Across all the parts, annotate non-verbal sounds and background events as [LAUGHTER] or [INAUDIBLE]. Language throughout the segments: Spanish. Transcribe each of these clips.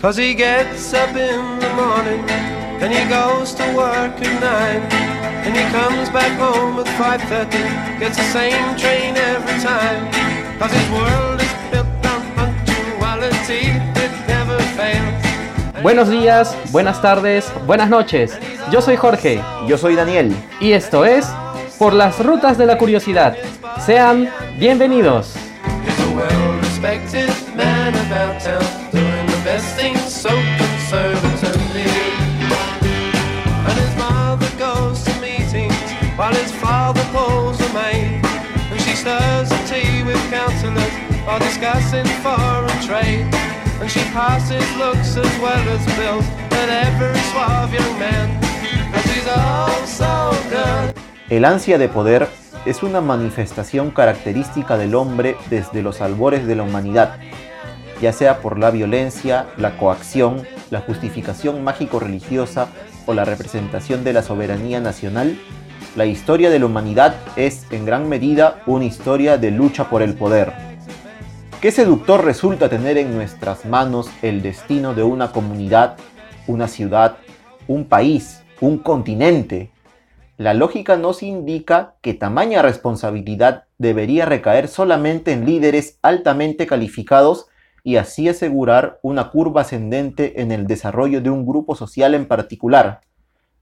Cause he gets up in the morning and he goes to work at nine. And he comes back home at 5.30, gets the same train every time. Cause his world is built on punctuality, it never fails. Buenos días, buenas tardes, buenas noches. Yo soy Jorge Yo soy Daniel. y esto es Por las Rutas de la Curiosidad. Sean bienvenidos. El ansia de poder es una manifestación característica del hombre desde los albores de la humanidad, ya sea por la violencia, la coacción, la justificación mágico-religiosa o la representación de la soberanía nacional. La historia de la humanidad es en gran medida una historia de lucha por el poder. Qué seductor resulta tener en nuestras manos el destino de una comunidad, una ciudad, un país, un continente. La lógica nos indica que tamaña responsabilidad debería recaer solamente en líderes altamente calificados y así asegurar una curva ascendente en el desarrollo de un grupo social en particular.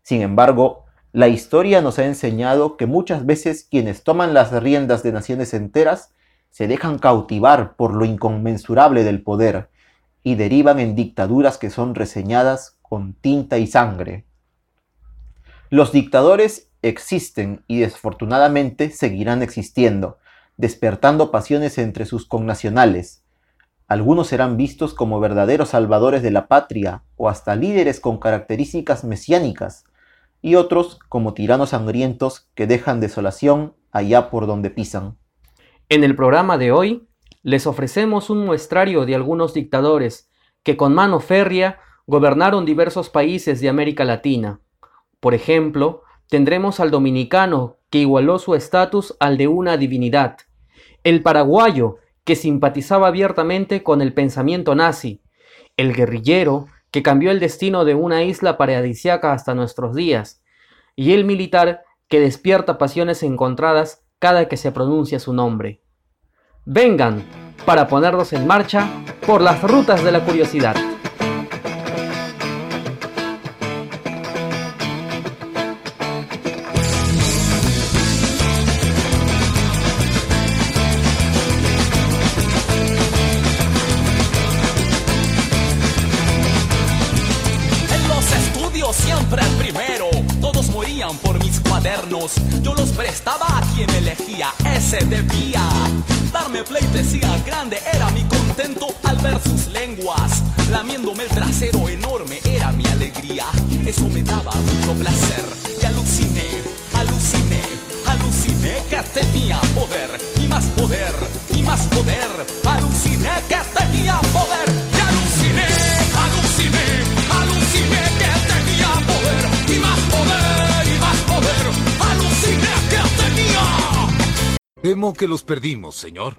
Sin embargo, la historia nos ha enseñado que muchas veces quienes toman las riendas de naciones enteras se dejan cautivar por lo inconmensurable del poder y derivan en dictaduras que son reseñadas con tinta y sangre. Los dictadores existen y desafortunadamente seguirán existiendo, despertando pasiones entre sus connacionales. Algunos serán vistos como verdaderos salvadores de la patria o hasta líderes con características mesiánicas, y otros como tiranos sangrientos que dejan desolación allá por donde pisan. En el programa de hoy les ofrecemos un muestrario de algunos dictadores que con mano férrea gobernaron diversos países de América Latina. Por ejemplo, tendremos al dominicano que igualó su estatus al de una divinidad, el paraguayo que simpatizaba abiertamente con el pensamiento nazi, el guerrillero que cambió el destino de una isla paradisiaca hasta nuestros días, y el militar que despierta pasiones encontradas cada que se pronuncia su nombre. Vengan para ponernos en marcha por las rutas de la curiosidad. En Pleitesía grande era mi contento al ver sus lenguas. Lamiéndome el trasero enorme era mi alegría. Eso me daba mucho placer. Y aluciné, aluciné, aluciné que tenía Temo que los perdimos, señor.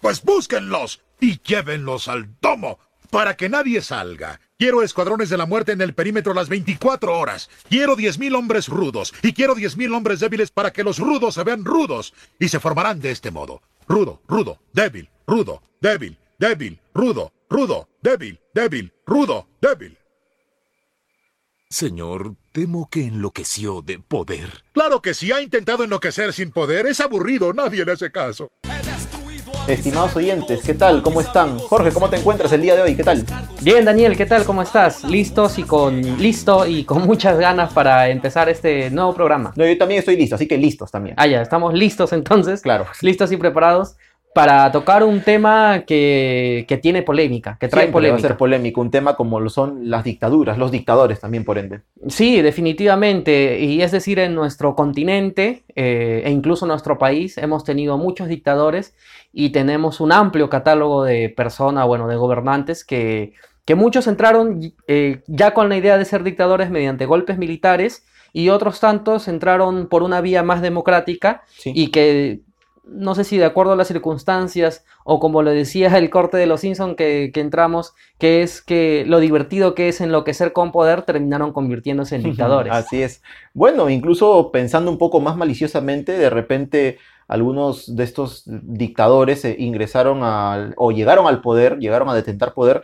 Pues búsquenlos y llévenlos al domo para que nadie salga. Quiero escuadrones de la muerte en el perímetro las 24 horas. Quiero 10.000 hombres rudos y quiero 10.000 hombres débiles para que los rudos se vean rudos y se formarán de este modo. Rudo, rudo, débil, rudo, débil, débil, rudo, rudo, débil, débil, rudo, débil. Señor, temo que enloqueció de poder. Claro que si ha intentado enloquecer sin poder, es aburrido, nadie le hace caso. Estimados oyentes, ¿qué tal? ¿Cómo están? Jorge, ¿cómo te encuentras el día de hoy? ¿Qué tal? Bien, Daniel, ¿qué tal? ¿Cómo estás? Listos y con listo y con [LAUGHS] muchas ganas para empezar este nuevo programa. No, yo también estoy listo, así que listos también. Ah, ya, estamos listos entonces. Claro. Listos y preparados para tocar un tema que, que tiene polémica, que trae Siempre va a polémica. ser polémico, un tema como lo son las dictaduras, los dictadores también por ende. Sí, definitivamente. Y es decir, en nuestro continente eh, e incluso en nuestro país hemos tenido muchos dictadores y tenemos un amplio catálogo de personas, bueno, de gobernantes que, que muchos entraron eh, ya con la idea de ser dictadores mediante golpes militares y otros tantos entraron por una vía más democrática Sí. y que no sé si de acuerdo a las circunstancias o como lo decía el corte de los Simpson que, que entramos, que es que lo divertido que es enloquecer con poder terminaron convirtiéndose en [LAUGHS] dictadores. Así es. Bueno, incluso pensando un poco más maliciosamente, de repente algunos de estos dictadores eh, ingresaron al, o llegaron al poder, llegaron a detentar poder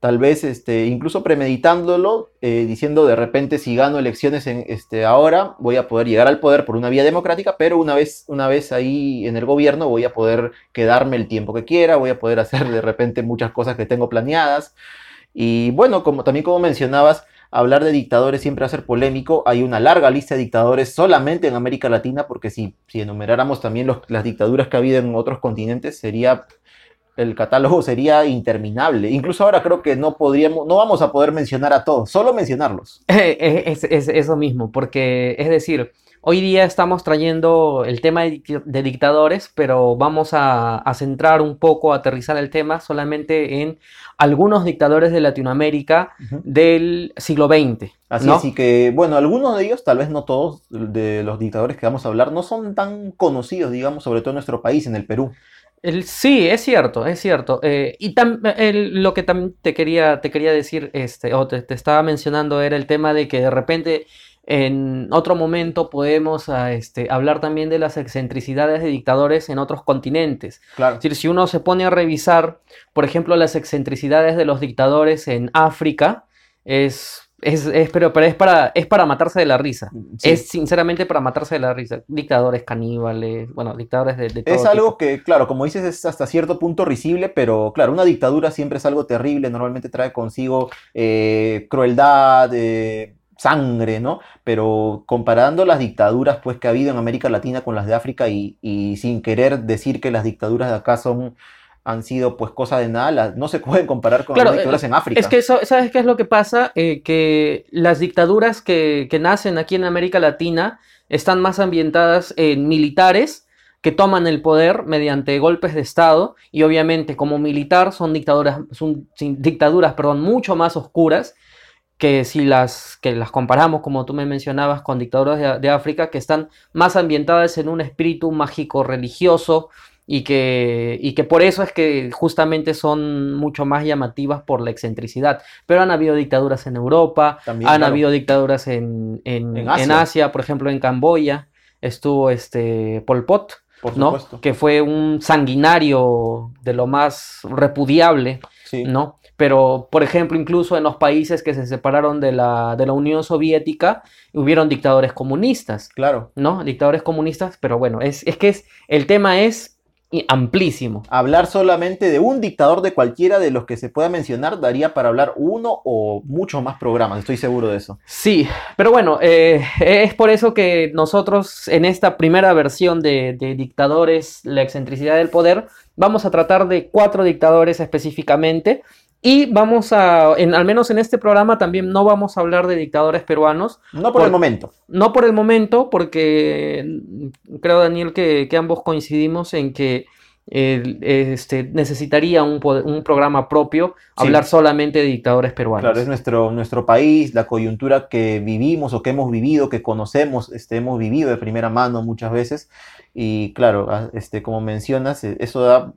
tal vez este, incluso premeditándolo, eh, diciendo de repente si gano elecciones en, este, ahora voy a poder llegar al poder por una vía democrática, pero una vez, una vez ahí en el gobierno voy a poder quedarme el tiempo que quiera, voy a poder hacer de repente muchas cosas que tengo planeadas. Y bueno, como, también como mencionabas, hablar de dictadores siempre va polémico. Hay una larga lista de dictadores solamente en América Latina, porque si, si enumeráramos también las dictaduras que ha habido en otros continentes, sería el catálogo sería interminable. Incluso ahora creo que no podríamos, no vamos a poder mencionar a todos, solo mencionarlos. [LAUGHS] Es, eso mismo, porque es decir, hoy día estamos trayendo el tema de, dictadores, pero vamos a, centrar un poco, a aterrizar el tema solamente en algunos dictadores de Latinoamérica del siglo XX. Así es, y que, bueno, algunos de ellos, tal vez no todos, de los dictadores que vamos a hablar, no son tan conocidos, digamos, sobre todo en nuestro país, en el Perú sí, es cierto, es cierto. Eh, y lo que también te quería, te quería decir, este, o te, estaba mencionando, era el tema de que de repente en otro momento podemos ah, este, hablar también de las excentricidades de dictadores en otros continentes. Claro. Es decir, si uno se pone a revisar, por ejemplo, las excentricidades de los dictadores en África, es es, pero, pero es para, es para matarse de la risa. Mm, es sinceramente para matarse de la risa. Dictadores caníbales, bueno, dictadores de, todo Es algo que, claro, como dices, es hasta cierto punto risible, pero claro, una dictadura siempre es algo terrible, normalmente trae consigo eh, crueldad, eh, sangre, ¿no? Pero comparando las dictaduras pues, que ha habido en América Latina con las de África y, y sin querer decir que las dictaduras de acá son han sido pues cosa de nada, no se [LAUGHS] pueden comparar con las dictaduras en África. Es que eso, ¿sabes qué es lo que pasa? Eh, que las dictaduras que, nacen aquí en América Latina están más ambientadas en militares que toman el poder mediante golpes de Estado y obviamente como militar son dictaduras, son dictaduras perdón, mucho más oscuras que si las, que las comparamos, como tú me mencionabas, con dictaduras de, de África, que están más ambientadas en un espíritu mágico religioso, y que, y que por eso es que justamente son mucho más llamativas por la excentricidad. Pero han habido dictaduras en Europa, han habido dictaduras en, en, Asia. por ejemplo en Camboya estuvo este Pol Pot, ¿no? que fue un sanguinario de lo más repudiable, ¿no? Pero, por ejemplo, incluso en los países que se separaron de la, de la Unión Soviética, hubieron dictadores comunistas. Claro. ¿No? Dictadores comunistas, pero bueno, es, es que es, el tema es amplísimo. Hablar solamente de un dictador de cualquiera de los que se pueda mencionar daría para hablar uno o muchos más programas, estoy seguro de eso. Sí, pero bueno, eh, es por eso que nosotros en esta primera versión de, de Dictadores, la excentricidad del poder, vamos a tratar de cuatro dictadores específicamente y vamos a, en, al menos en este programa también no vamos a hablar de dictadores peruanos. No por, el momento. No por el momento, porque creo, Daniel, que ambos coincidimos en que este, necesitaría un, un, programa propio, hablar solamente de dictadores peruanos. Claro, es nuestro, nuestro país, la coyuntura que vivimos o que hemos vivido, que conocemos, este, hemos vivido de primera mano muchas veces. Y claro, ah, este, como mencionas, e, eso da,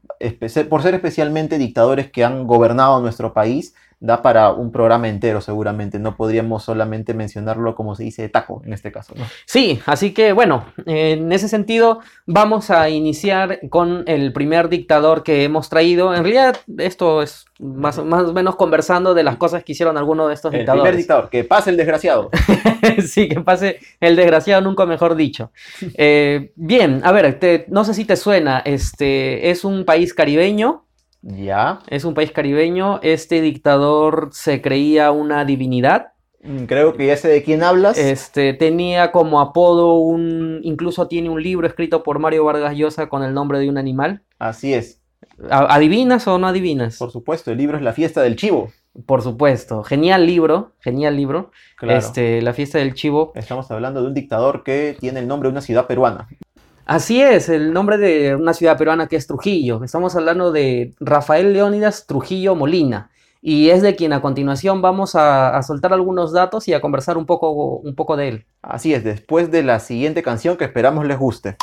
por ser especialmente dictadores que han gobernado nuestro país, da para un programa entero seguramente. No podríamos solamente mencionarlo como se dice taco en este caso. Sí, así que bueno, en ese sentido vamos a iniciar con el primer dictador que hemos traído. En realidad esto es más, más o menos conversando de las cosas que hicieron algunos de estos dictadores. El primer dictador, que pase el desgraciado. [LAUGHS] sí, que pase el desgraciado, nunca mejor dicho. [LAUGHS] Eh, bien, a ver, no sé si te suena, este es un país caribeño ya. Es un país caribeño. Este dictador se creía una divinidad. Mm, creo que ya sé de quién hablas. Este, tenía como apodo un. Incluso tiene un libro escrito por Mario Vargas Llosa con el nombre de un animal. Así es. ¿Adivinas o no adivinas? Por supuesto, el libro es La fiesta del chivo. Por supuesto, genial libro, genial libro. Este, La fiesta del chivo. Estamos hablando de un dictador que tiene el nombre de una ciudad peruana. Así es, el nombre de una ciudad peruana que es Trujillo. Estamos hablando de Rafael Leónidas Trujillo Molina. Y es de quien a continuación vamos a, soltar algunos datos y a conversar un poco, un poco de él. Así es, después de la siguiente canción que esperamos les guste.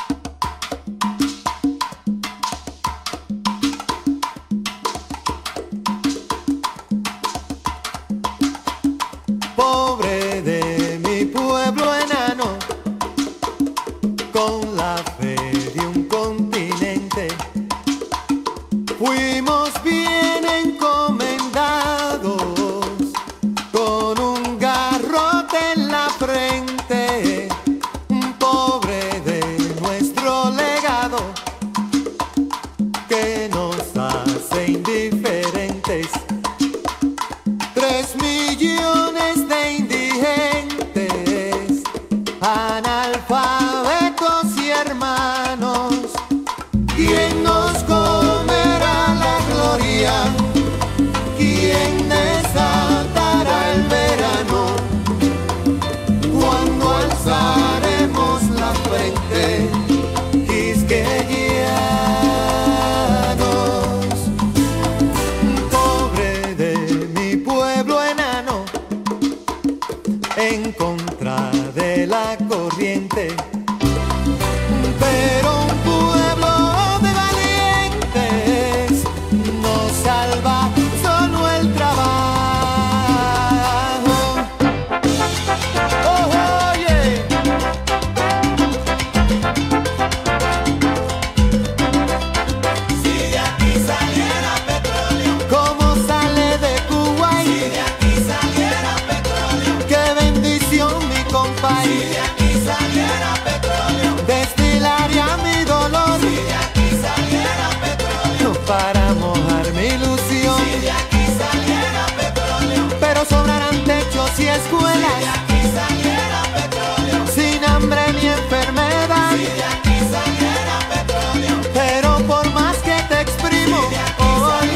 Para mojar mi ilusión. Si de aquí saliera petróleo, pero sobrarán techos y escuelas. Si de aquí saliera petróleo, sin hambre ni enfermedad. Si de aquí saliera petróleo, pero por más que te exprimo, hoy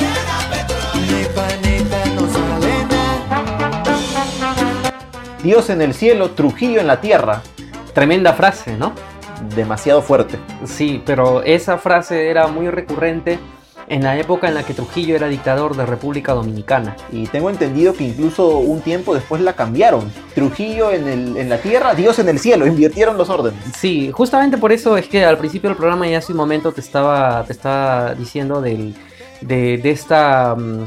mi panita no sale nada. Dios en el cielo, Trujillo en la tierra. Tremenda frase, ¿no? Demasiado fuerte. Sí, pero esa frase era muy recurrente en la época en la que Trujillo era dictador de República Dominicana. Y tengo entendido que incluso un tiempo después la cambiaron. Trujillo en, el- en la tierra, Dios en el cielo. [LAUGHS] Invirtieron los órdenes. Sí, justamente por eso es que al principio del programa ya hace un momento te estaba, te estaba diciendo del, de, de esta, mm,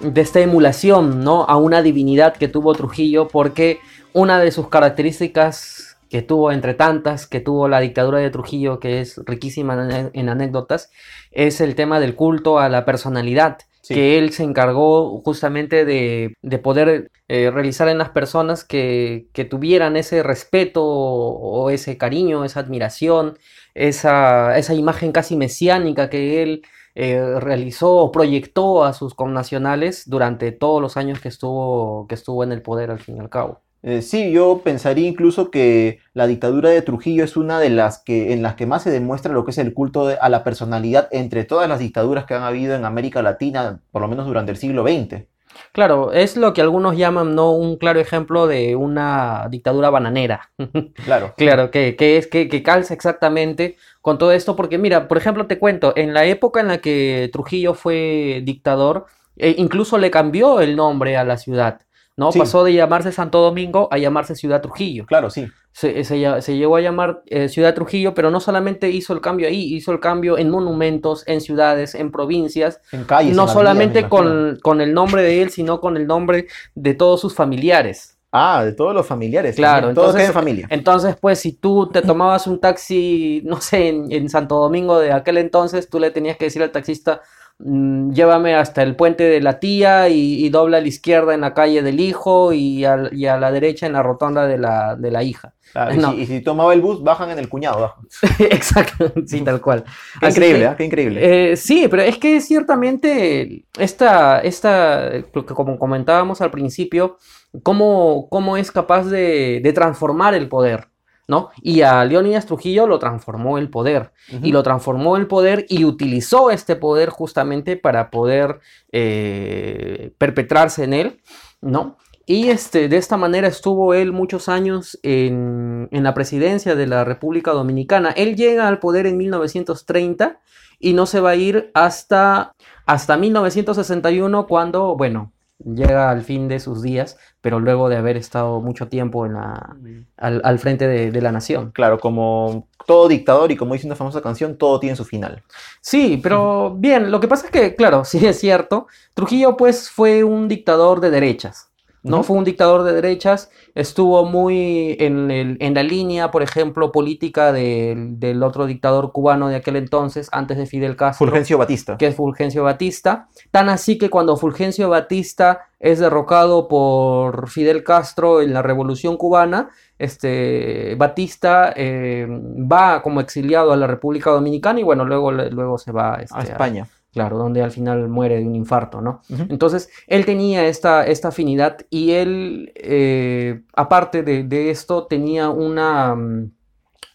de esta emulación ¿no? a una divinidad que tuvo Trujillo, porque una de sus características que tuvo entre tantas que tuvo la dictadura de Trujillo, que es riquísima en anécdotas, es el tema del culto a la personalidad. Sí. que él se encargó justamente de, de poder eh, realizar en las personas que, que tuvieran ese respeto o, o ese cariño, esa admiración, esa, esa imagen casi mesiánica que él eh, realizó o proyectó a sus connacionales durante todos los años que estuvo, que estuvo en el poder al fin y al cabo. Eh, sí, yo pensaría incluso que la dictadura de Trujillo es una de las que en las que más se demuestra lo que es el culto de- a la personalidad entre todas las dictaduras que han habido en América Latina, por lo menos durante el siglo XX. Claro, es lo que algunos llaman ¿no? un claro ejemplo de una dictadura bananera. [LAUGHS] Claro. Claro, que, que es que, que calza exactamente con todo esto, porque mira, por ejemplo, te cuento, en la época en la que Trujillo fue dictador, eh, incluso le cambió el nombre a la ciudad, ¿no? Sí. Pasó de llamarse Santo Domingo a llamarse Ciudad Trujillo. Claro, sí. Se, se llegó a llamar eh, Ciudad Trujillo, pero no solamente hizo el cambio ahí, hizo el cambio en monumentos, en ciudades, en provincias, En calles. no en solamente con, con el nombre de él, sino con el nombre de todos sus familiares. Ah, de todos los familiares. Claro, también. Todos entonces- familia. Entonces, pues, si tú te tomabas un taxi, no sé, en, en Santo Domingo de aquel entonces, tú le tenías que decir al taxista, "Mm, llévame hasta el puente de la tía y, y dobla a la izquierda en la calle del hijo y, a la derecha en la rotonda de la, de la hija. Claro, y, si, y si tomaba el bus, bajan en el cuñado. [LAUGHS] Exacto, sí, tal cual. Qué Así increíble, que, ¿ah? Qué increíble. eh, sí, pero es que ciertamente esta, esta, como comentábamos al principio, cómo, cómo es capaz de, de transformar el poder, ¿no? Y a Leónidas Trujillo lo transformó el poder, y lo transformó el poder y utilizó este poder justamente para poder eh, perpetrarse en él, ¿no? Y este, de esta manera estuvo él muchos años en, en la presidencia de la República Dominicana. Él llega al poder en 1930 y no se va a ir hasta, hasta 1961 cuando, bueno, llega al fin de sus días, pero luego de haber estado mucho tiempo en la, al, al frente de, de la nación. Claro, como todo dictador y como dice una famosa canción, todo tiene su final. Sí, pero bien, lo que pasa es que, claro, [LAUGHS] sí es cierto, Trujillo pues fue un dictador de derechas, ¿no? Fue un dictador de derechas, estuvo muy en, el- en la línea, por ejemplo, política del, del otro dictador cubano de aquel entonces, antes de Fidel Castro Fulgencio Batista. que es Fulgencio Batista. Tan así que cuando Fulgencio Batista es derrocado por Fidel Castro en la Revolución Cubana, este, Batista eh, va como exiliado a la República Dominicana y bueno, luego, luego se va este, A España. Claro, donde al final muere de un infarto, ¿no? Entonces, él tenía esta, esta afinidad y él, eh, aparte de, de esto, tenía una, mm,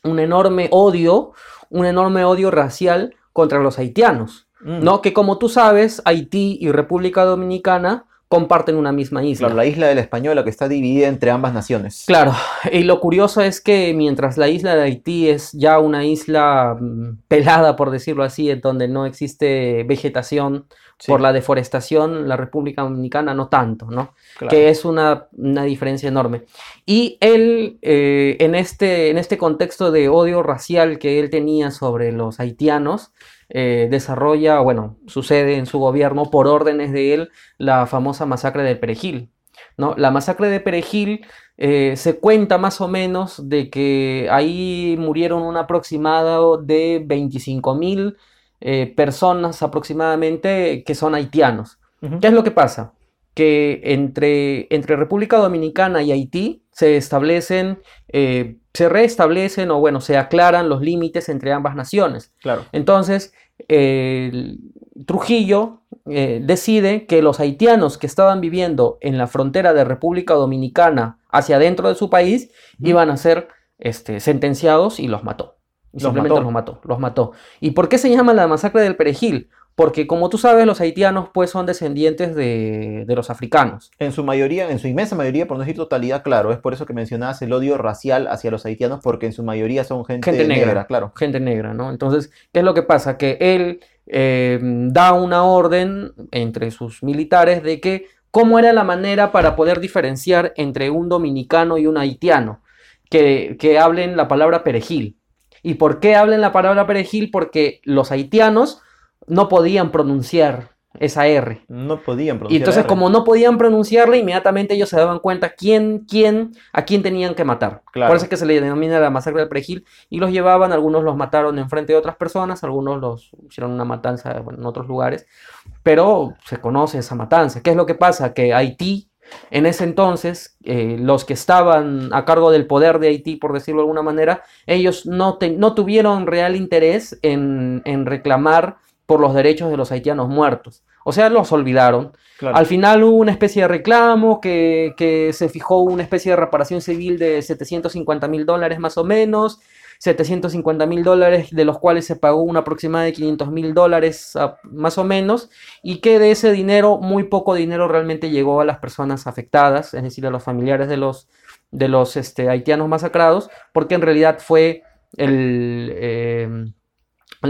un enorme odio, un enorme odio racial contra los haitianos, Mm. ¿no? Que como tú sabes, Haití y República Dominicana comparten una misma isla. Claro, la isla de la Española que está dividida entre ambas naciones. Claro, y lo curioso es que mientras la isla de Haití es ya una isla mm, pelada, por decirlo así, en donde no existe vegetación Sí, por la deforestación, la República Dominicana no tanto, ¿no? claro. Que es una, una diferencia enorme. Y él, eh, en este, en este contexto de odio racial que él tenía sobre los haitianos, eh, desarrolla, bueno, sucede en su gobierno por órdenes de él la famosa masacre de Perejil. ¿no? La masacre de Perejil eh, se cuenta más o menos de que ahí murieron un aproximado de 25 mil eh, personas aproximadamente que son haitianos. ¿Qué es lo que pasa? Que entre, entre República Dominicana y Haití se establecen, eh, se restablecen o bueno, se aclaran los límites entre ambas naciones. Claro. Entonces, Trujillo eh, decide que los haitianos que estaban viviendo en la frontera de República Dominicana hacia adentro de su país iban a ser este, sentenciados y los mató. Y Los simplemente mató. los mató, los mató. ¿Y por qué se llama la masacre del Perejil? Porque como tú sabes, los haitianos pues son descendientes de, de los africanos. En su mayoría, en su inmensa mayoría, por no decir totalidad, claro, es por eso que mencionabas el odio racial hacia los haitianos, porque en su mayoría son gente, Gente negra. negra, claro. gente negra, ¿no? Entonces, ¿qué es lo que pasa? Que él eh, da una orden entre sus militares de que cómo era la manera para poder diferenciar entre un dominicano y un haitiano, que, que hablen la palabra perejil. ¿Y por qué hablen la palabra perejil? Porque los haitianos no podían pronunciar esa R. No podían Y pronunciar. entonces, R. como no podían pronunciarla, inmediatamente ellos se daban cuenta quién, quién, a quién tenían que matar. Claro. Por eso es que se le denomina la masacre del Perejil. Y los llevaban, algunos los mataron en frente de otras personas, algunos los hicieron una matanza bueno, en otros lugares. Pero se conoce esa matanza. ¿Qué es lo que pasa? Que Haití, en ese entonces, eh, los que estaban a cargo del poder de Haití, por decirlo de alguna manera, ellos no, te- no tuvieron real interés en, en reclamar por los derechos de los haitianos muertos. O sea, los olvidaron. Claro. Al final hubo una especie de reclamo que, que se fijó una especie de reparación civil de 750 mil dólares más o menos. 750 mil dólares, de los cuales se pagó una aproximada de 500 mil dólares ah, más o menos, y que de ese dinero, muy poco dinero realmente llegó a las personas afectadas, es decir, a los familiares de los, de los este, haitianos masacrados, porque en realidad fue el, eh,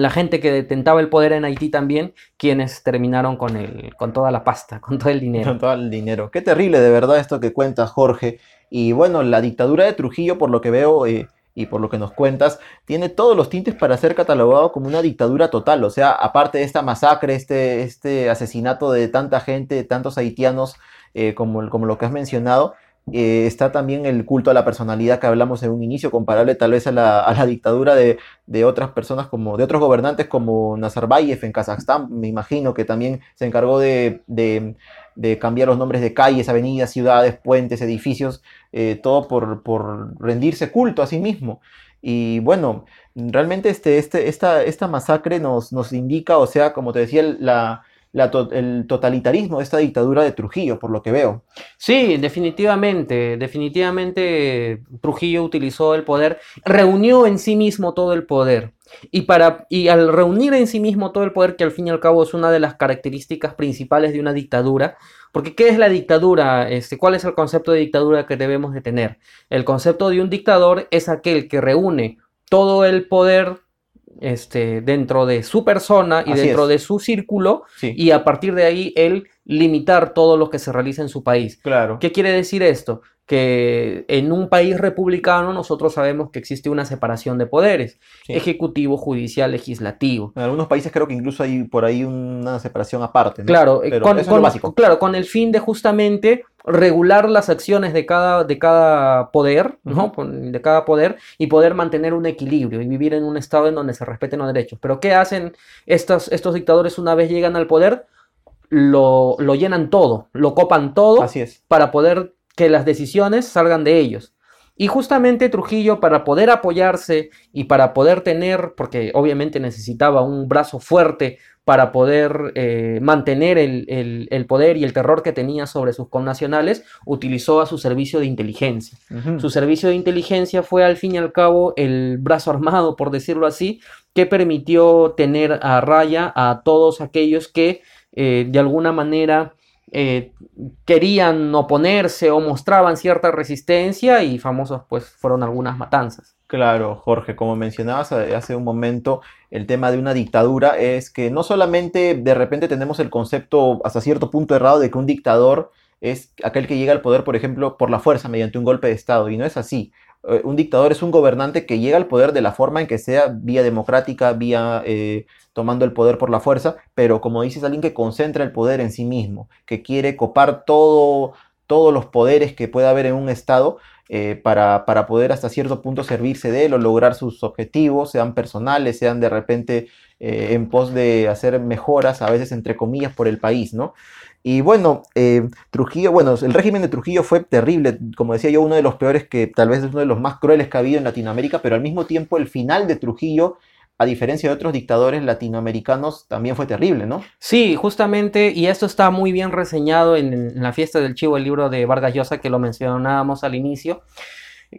la gente que detentaba el poder en Haití también quienes terminaron con, el, con toda la pasta, [LAUGHS] con todo el dinero. Con todo el dinero. Qué terrible de verdad esto que cuentas, Jorge. Y bueno, la dictadura de Trujillo, por lo que veo eh, y por lo que nos cuentas, tiene todos los tintes para ser catalogado como una dictadura total. O sea, aparte de esta masacre, este, este asesinato de tanta gente, de tantos haitianos, eh, como, lo que has mencionado, eh, está también el culto a la personalidad que hablamos en un inicio, comparable tal vez a la, a la dictadura de, otras personas como, de otros gobernantes como Nazarbayev en Kazajstán, me imagino que también se encargó de, cambiar los nombres de calles, avenidas, ciudades, puentes, edificios, eh, todo por, por rendirse culto a sí mismo. Y bueno, realmente este, este, esta, esta masacre nos, nos indica, o sea, como te decía, la, el totalitarismo de esta dictadura de Trujillo, por lo que veo. Sí, definitivamente, definitivamente Trujillo utilizó el poder, reunió en sí mismo todo el poder. Y, para, y al reunir en sí mismo todo el poder, que al fin y al cabo es una de las características principales de una dictadura, porque ¿qué es la dictadura? Este, ¿Cuál es el concepto de dictadura que debemos de tener? El concepto de un dictador es aquel que reúne todo el poder este, dentro de su persona y Así dentro es. de su círculo, Sí, y a partir de ahí él limitar todo lo que se realiza en su país. claro. ¿Qué quiere decir esto? Que en un país republicano nosotros sabemos que existe una separación de poderes, Sí. ejecutivo, judicial, legislativo. En algunos países creo que incluso hay por ahí una separación aparte. ¿no? Claro, eh, Pero con, eso es con- lo básico. claro, con el fin de justamente regular las acciones de cada, de cada poder, ¿no? De cada poder y poder mantener un equilibrio y vivir en un estado en donde se respeten los derechos. Pero ¿qué hacen estos, estos dictadores una vez llegan al poder? Lo, lo llenan todo, lo copan todo Así es. para poder que las decisiones salgan de ellos. Y justamente Trujillo, para poder apoyarse y para poder tener, porque obviamente necesitaba un brazo fuerte para poder eh, mantener el, el- el poder y el terror que tenía sobre sus connacionales, utilizó a su servicio de inteligencia. Su servicio de inteligencia fue al fin y al cabo el brazo armado, por decirlo así, que permitió tener a raya a todos aquellos que eh, de alguna manera eh, querían oponerse o mostraban cierta resistencia y famosos pues fueron algunas matanzas. Claro, Jorge, como mencionabas eh, hace un momento, el tema de una dictadura es que no solamente de repente tenemos el concepto hasta cierto punto errado de que un dictador es aquel que llega al poder, por ejemplo, por la fuerza, mediante un golpe de Estado, y no es así. Eh, Un dictador es un gobernante que llega al poder de la forma en que sea, vía democrática, vía eh, tomando el poder por la fuerza, pero como dices, alguien que concentra el poder en sí mismo, que quiere copar todo, todos los poderes que pueda haber en un Estado eh, para, para poder hasta cierto punto servirse de él o lograr sus objetivos, sean personales, sean de repente en pos de hacer mejoras, a veces entre comillas, por el país, ¿no? Y bueno, eh, Trujillo, bueno, el régimen de Trujillo fue terrible, como decía yo, uno de los peores que tal vez es uno de los más crueles que ha habido en Latinoamérica, pero al mismo tiempo el final de Trujillo, a diferencia de otros dictadores latinoamericanos, también fue terrible, ¿no? Sí, justamente, y esto está muy bien reseñado en, en la fiesta del chivo, el libro de Vargas Llosa que lo mencionábamos al inicio,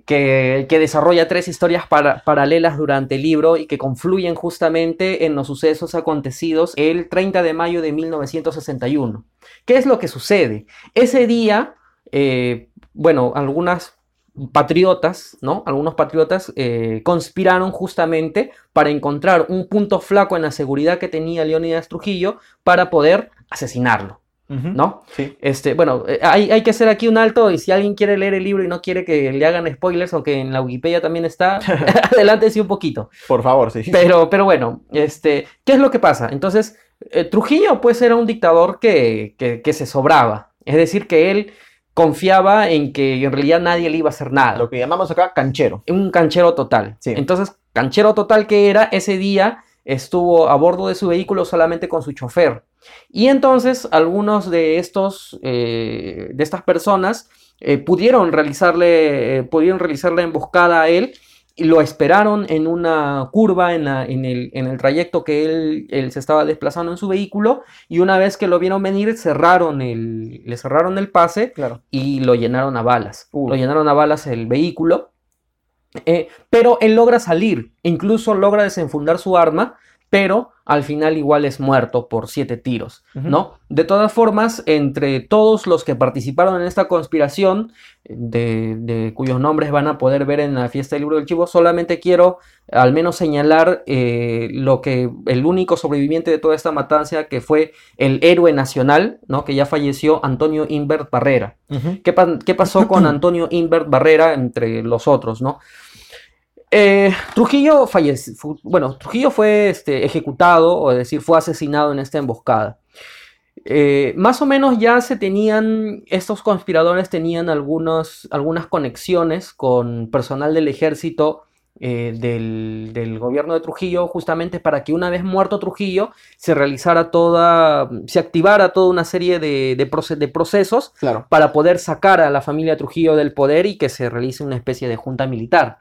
que, desarrolla tres historias para- paralelas durante el libro y que confluyen justamente en los sucesos acontecidos el 30 de mayo de 1961. ¿Qué es lo que sucede? Ese día, eh, bueno, patriotas, ¿no? Algunos patriotas eh, conspiraron justamente para encontrar un punto flaco en la seguridad que tenía Leónidas Trujillo para poder asesinarlo, ¿no? Sí. Este, bueno, eh, hay, hay que hacer aquí un alto y si alguien quiere leer el libro y no quiere que le hagan spoilers, aunque en la Wikipedia también está, [LAUGHS] [LAUGHS] adelante sí un poquito. Por favor, sí. Pero, pero bueno, este, ¿qué es lo que pasa? Entonces, eh, Trujillo pues era un dictador que, que, que se sobraba, es decir, que él confiaba en que en realidad nadie le iba a hacer nada Lo que llamamos acá canchero. un canchero total. Sí. Entonces, canchero total que era, ese día estuvo a bordo de su vehículo solamente con su chofer. Y entonces algunos de estos, eh, de estas personas eh, pudieron realizarle, eh, pudieron realizar la emboscada a él y lo esperaron en una curva en, la- en el, en el trayecto que él, él se estaba desplazando en su vehículo y una vez que lo vieron venir cerraron el, le cerraron el pase Claro. y lo llenaron a balas. Lo llenaron a balas el vehículo. Eh, pero él logra salir, incluso logra desenfundar su arma, pero al final igual es muerto por siete tiros. ¿no? De todas formas, entre todos los que participaron en esta conspiración, de, de cuyos nombres van a poder ver en la fiesta del libro del chivo, solamente quiero al menos señalar eh, lo que el único sobreviviente de toda esta matanza que fue el héroe nacional, ¿no? Que ya falleció, Antonio Invert Barrera. ¿Qué, pa- qué pasó con Antonio Invert Barrera entre los otros, no? Eh, Trujillo falleció, fu- bueno, Trujillo fue este, ejecutado, o es decir, fue asesinado en esta emboscada. Eh, más o menos ya se tenían, estos conspiradores tenían algunos, algunas conexiones con personal del ejército eh, del, del gobierno de Trujillo, justamente para que una vez muerto Trujillo se realizara toda, se activara toda una serie de, de proce- de procesos Claro. para poder sacar a la familia Trujillo del poder y que se realice una especie de junta militar,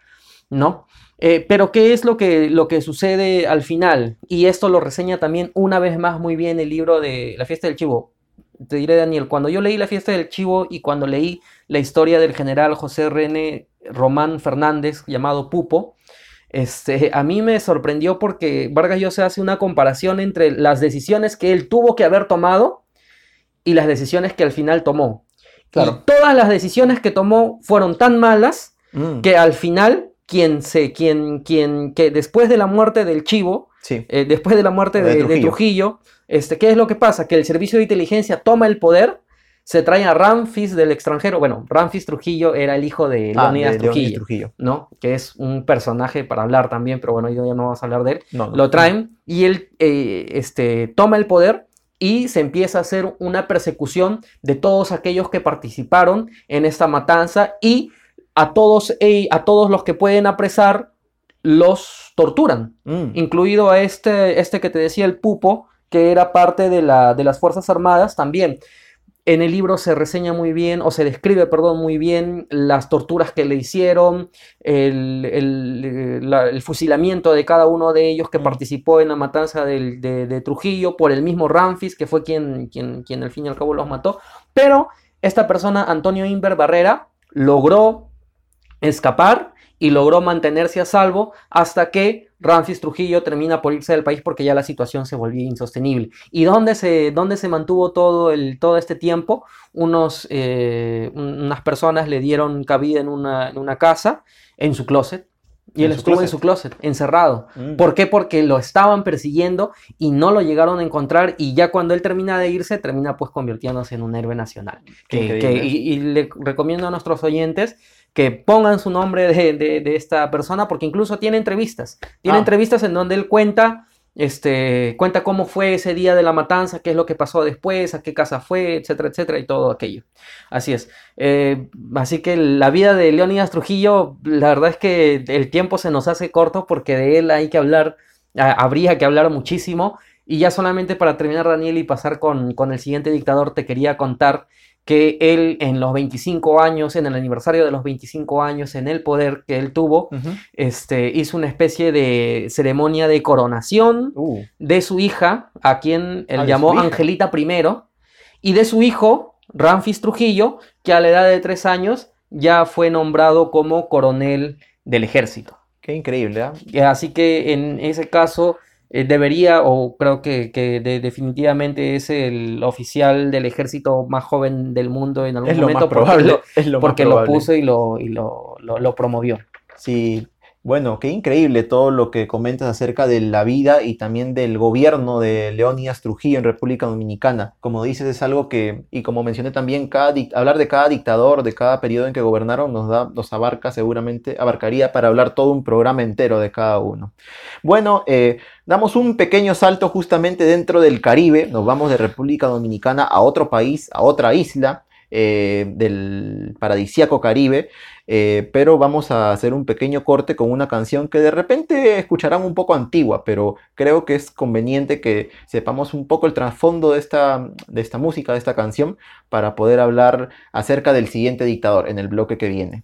¿no? Eh, pero ¿qué es lo que, lo que sucede al final? Y esto lo reseña también una vez más muy bien el libro de La fiesta del chivo. Te diré, Daniel, cuando yo leí La fiesta del chivo y cuando leí la historia del general José René Román Fernández, llamado Pupo, este, a mí me sorprendió porque Vargas Llosa hace una comparación entre las decisiones que él tuvo que haber tomado y las decisiones que al final tomó. Claro. Y todas las decisiones que tomó fueron tan malas Mm. que al final quien se quien quien que después de la muerte del chivo Sí. eh, después de la muerte De de, de Trujillo. Trujillo este qué es lo que pasa que el servicio de inteligencia toma el poder se trae a Ramfis del extranjero. Bueno, Ramfis Trujillo era el hijo de Ah, Leonidas de Trujillo, Leónidas Trujillo. ¿no? Que es un personaje para hablar también, pero bueno, ya no vamos a hablar de él. No, no. Lo traen y él eh, este, toma el poder y se empieza a hacer una persecución de todos aquellos que participaron en esta matanza y a todos, a todos los que pueden apresar los torturan, Mm. incluido a este, este que te decía, el Pupo, que era parte de, la, de las Fuerzas Armadas también. En el libro se reseña muy bien, o se describe, perdón, muy bien las torturas que le hicieron, el, el, la- el fusilamiento de cada uno de ellos que Mm. participó en la matanza del- de, de Trujillo por el mismo Ramfis, que fue quien, quien, quien al fin y al cabo los mató. Pero esta persona, Antonio Inver Barrera, logró escapar y logró mantenerse a salvo hasta que Ramfis Trujillo termina por irse del país porque ya la situación se volvía insostenible. ¿Y dónde se, dónde se mantuvo todo, el, todo este tiempo? Unos, eh, un- unas personas le dieron cabida en una, en una casa, en su closet, y ¿En él estuvo en su closet, encerrado. Mm. ¿Por qué? Porque lo estaban persiguiendo y no lo llegaron a encontrar y ya cuando él termina de irse, termina pues convirtiéndose en un héroe nacional. Que- que- y, y le recomiendo a nuestros oyentes que pongan su nombre de, de- de esta persona porque incluso tiene entrevistas. Tiene Ah. entrevistas en donde él cuenta, este, cuenta cómo fue ese día de la matanza, qué es lo que pasó después, a qué casa fue, etcétera, etcétera, y todo aquello. Así es. Eh, así que la vida de Leonidas Trujillo, la verdad es que el tiempo se nos hace corto porque de él hay que hablar, habría que hablar muchísimo. Y ya solamente para terminar, Daniel, y pasar con, con el siguiente dictador, te quería contar que él en los 25 años, en el aniversario de los 25 años en el poder que él tuvo, este, hizo una especie de ceremonia de coronación Uh, de su hija, a quien él Ah, llamó. Angelita I, y de su hijo, Ramfis Trujillo, que a la edad de tres años ya fue nombrado como coronel del ejército. qué increíble. Eh, Así que en ese caso debería, o creo que, que de- definitivamente es el oficial del ejército más joven del mundo en algún Es lo momento más porque probable. lo- es lo más porque lo puso y lo, y lo, lo- lo promovió. Sí, bueno, qué increíble todo lo que comentas acerca de la vida y también del gobierno de Leónidas Trujillo en República Dominicana. Como dices, es algo que, y como mencioné también, cada hablar de cada dictador, de cada periodo en que gobernaron, nos da, nos abarca seguramente, abarcaría para hablar todo un programa entero de cada uno. Bueno, eh, damos un pequeño salto justamente dentro del Caribe, nos vamos de República Dominicana a otro país, a otra isla eh, del paradisíaco Caribe. Eh, pero vamos a hacer un pequeño corte con una canción que de repente escucharán un poco antigua, pero creo que es conveniente que sepamos un poco el trasfondo de esta, de esta música, de esta canción, para poder hablar acerca del siguiente dictador en el bloque que viene.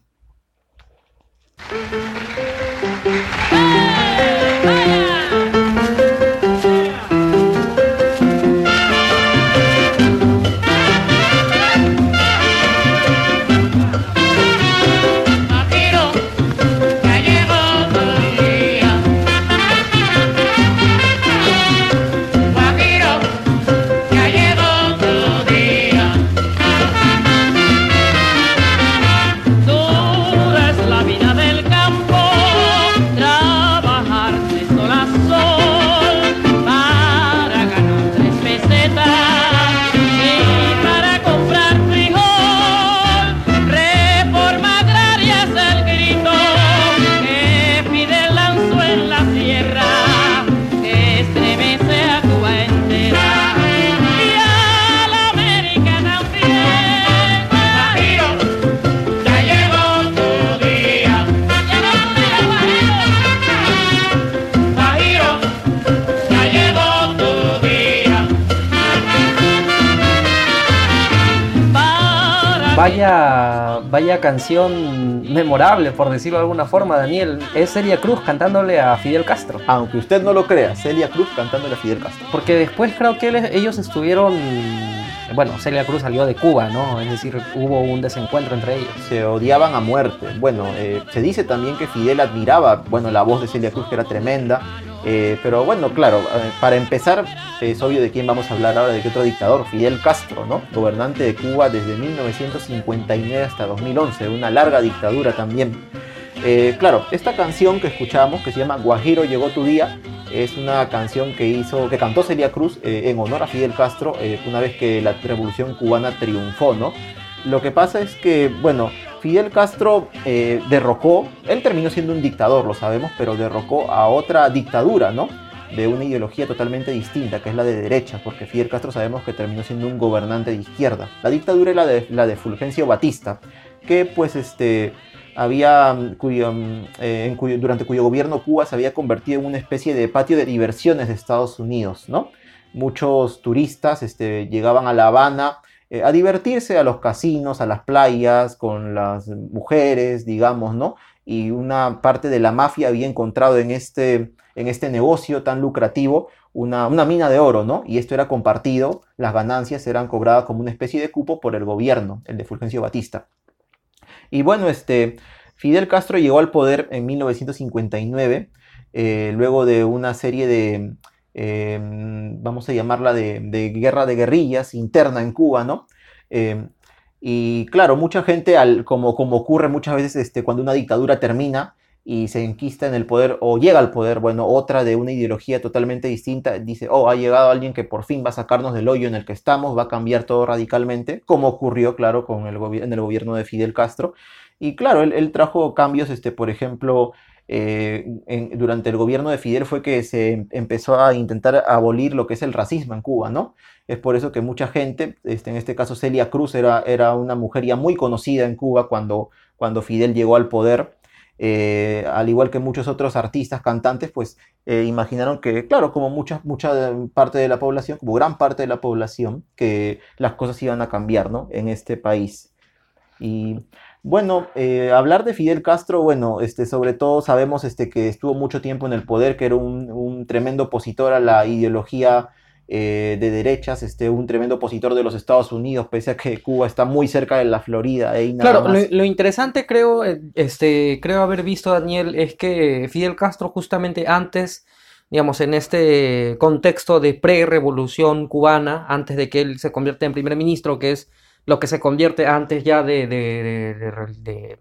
Canción memorable, por decirlo de alguna forma, Daniel. Es Celia Cruz cantándole a Fidel Castro. Aunque usted no lo crea, Celia Cruz cantándole a Fidel Castro. Porque después creo que ellos estuvieron. Bueno, Celia Cruz salió de Cuba, ¿no? Es decir, hubo un desencuentro entre ellos. Se odiaban a muerte. Bueno, eh, se dice también que Fidel admiraba, bueno, la voz de Celia Cruz que era tremenda. Eh, pero bueno, claro, eh, para empezar, es obvio de quién vamos a hablar ahora, de qué otro dictador, Fidel Castro, ¿no? Gobernante de Cuba desde 1959 hasta 2011, una larga dictadura también. Eh, claro, esta canción que escuchamos, que se llama Guajiro llegó tu día, Es una canción que hizo, que cantó Celia Cruz eh, en honor a Fidel Castro eh, una vez que la revolución cubana triunfó, ¿no? Lo que pasa es que, bueno, Fidel Castro eh, derrocó, él terminó siendo un dictador, lo sabemos, pero derrocó a otra dictadura, ¿no? De una ideología totalmente distinta, que es la de derecha, porque Fidel Castro sabemos que terminó siendo un gobernante de izquierda. La dictadura era la de, la de Fulgencio Batista, que pues este había mm, cuyo, mm, eh, en cuyo- durante cuyo gobierno Cuba se había convertido en una especie de patio de diversiones de Estados Unidos, ¿no? Muchos turistas este, llegaban a La Habana eh, a divertirse a los casinos, a las playas, con las mujeres, digamos, ¿no? Y una parte de la mafia había encontrado en este, en este negocio tan lucrativo una, una mina de oro, ¿no? Y esto era compartido, las ganancias eran cobradas como una especie de cupo por el gobierno, el de Fulgencio Batista. Y bueno, este, Fidel Castro llegó al poder en 1959, eh, luego de una serie de, eh, vamos a llamarla de, guerra de guerrillas interna en Cuba, ¿no? Eh, y claro, mucha gente, como, ocurre muchas veces este, cuando una dictadura termina y se enquista en el poder o llega al poder, bueno, otra de una ideología totalmente distinta, dice, oh, ha llegado alguien que por fin va a sacarnos del hoyo en el que estamos, va a cambiar todo radicalmente, como ocurrió, claro, con el en el gobierno de Fidel Castro. Y claro, él, él trajo cambios, este, por ejemplo, eh, en- durante el gobierno de Fidel fue que se empezó a intentar abolir lo que es el racismo en Cuba, ¿no? Es por eso que mucha gente, este, en este caso Celia Cruz, era, era una mujer ya muy conocida en Cuba cuando, cuando Fidel llegó al poder. Eh, al igual que muchos otros artistas, cantantes, pues eh, imaginaron que, claro, como mucha, mucha parte de la población, como gran parte de la población, que las cosas iban a cambiar, ¿no? En este país. Y bueno, eh, hablar de Fidel Castro, bueno, este, sobre todo sabemos este, que estuvo mucho tiempo en el poder, que era un, un tremendo opositor a la ideología eh, de derechas, este, un tremendo opositor de los Estados Unidos, pese a que Cuba está muy cerca de la Florida. nada Claro, lo, interesante creo, eh, este, creo haber visto, Daniel, es que Fidel Castro justamente antes, digamos, en este contexto de pre-revolución cubana, antes de que él se convierta en primer ministro, que es lo que se convierte antes ya de, de- de-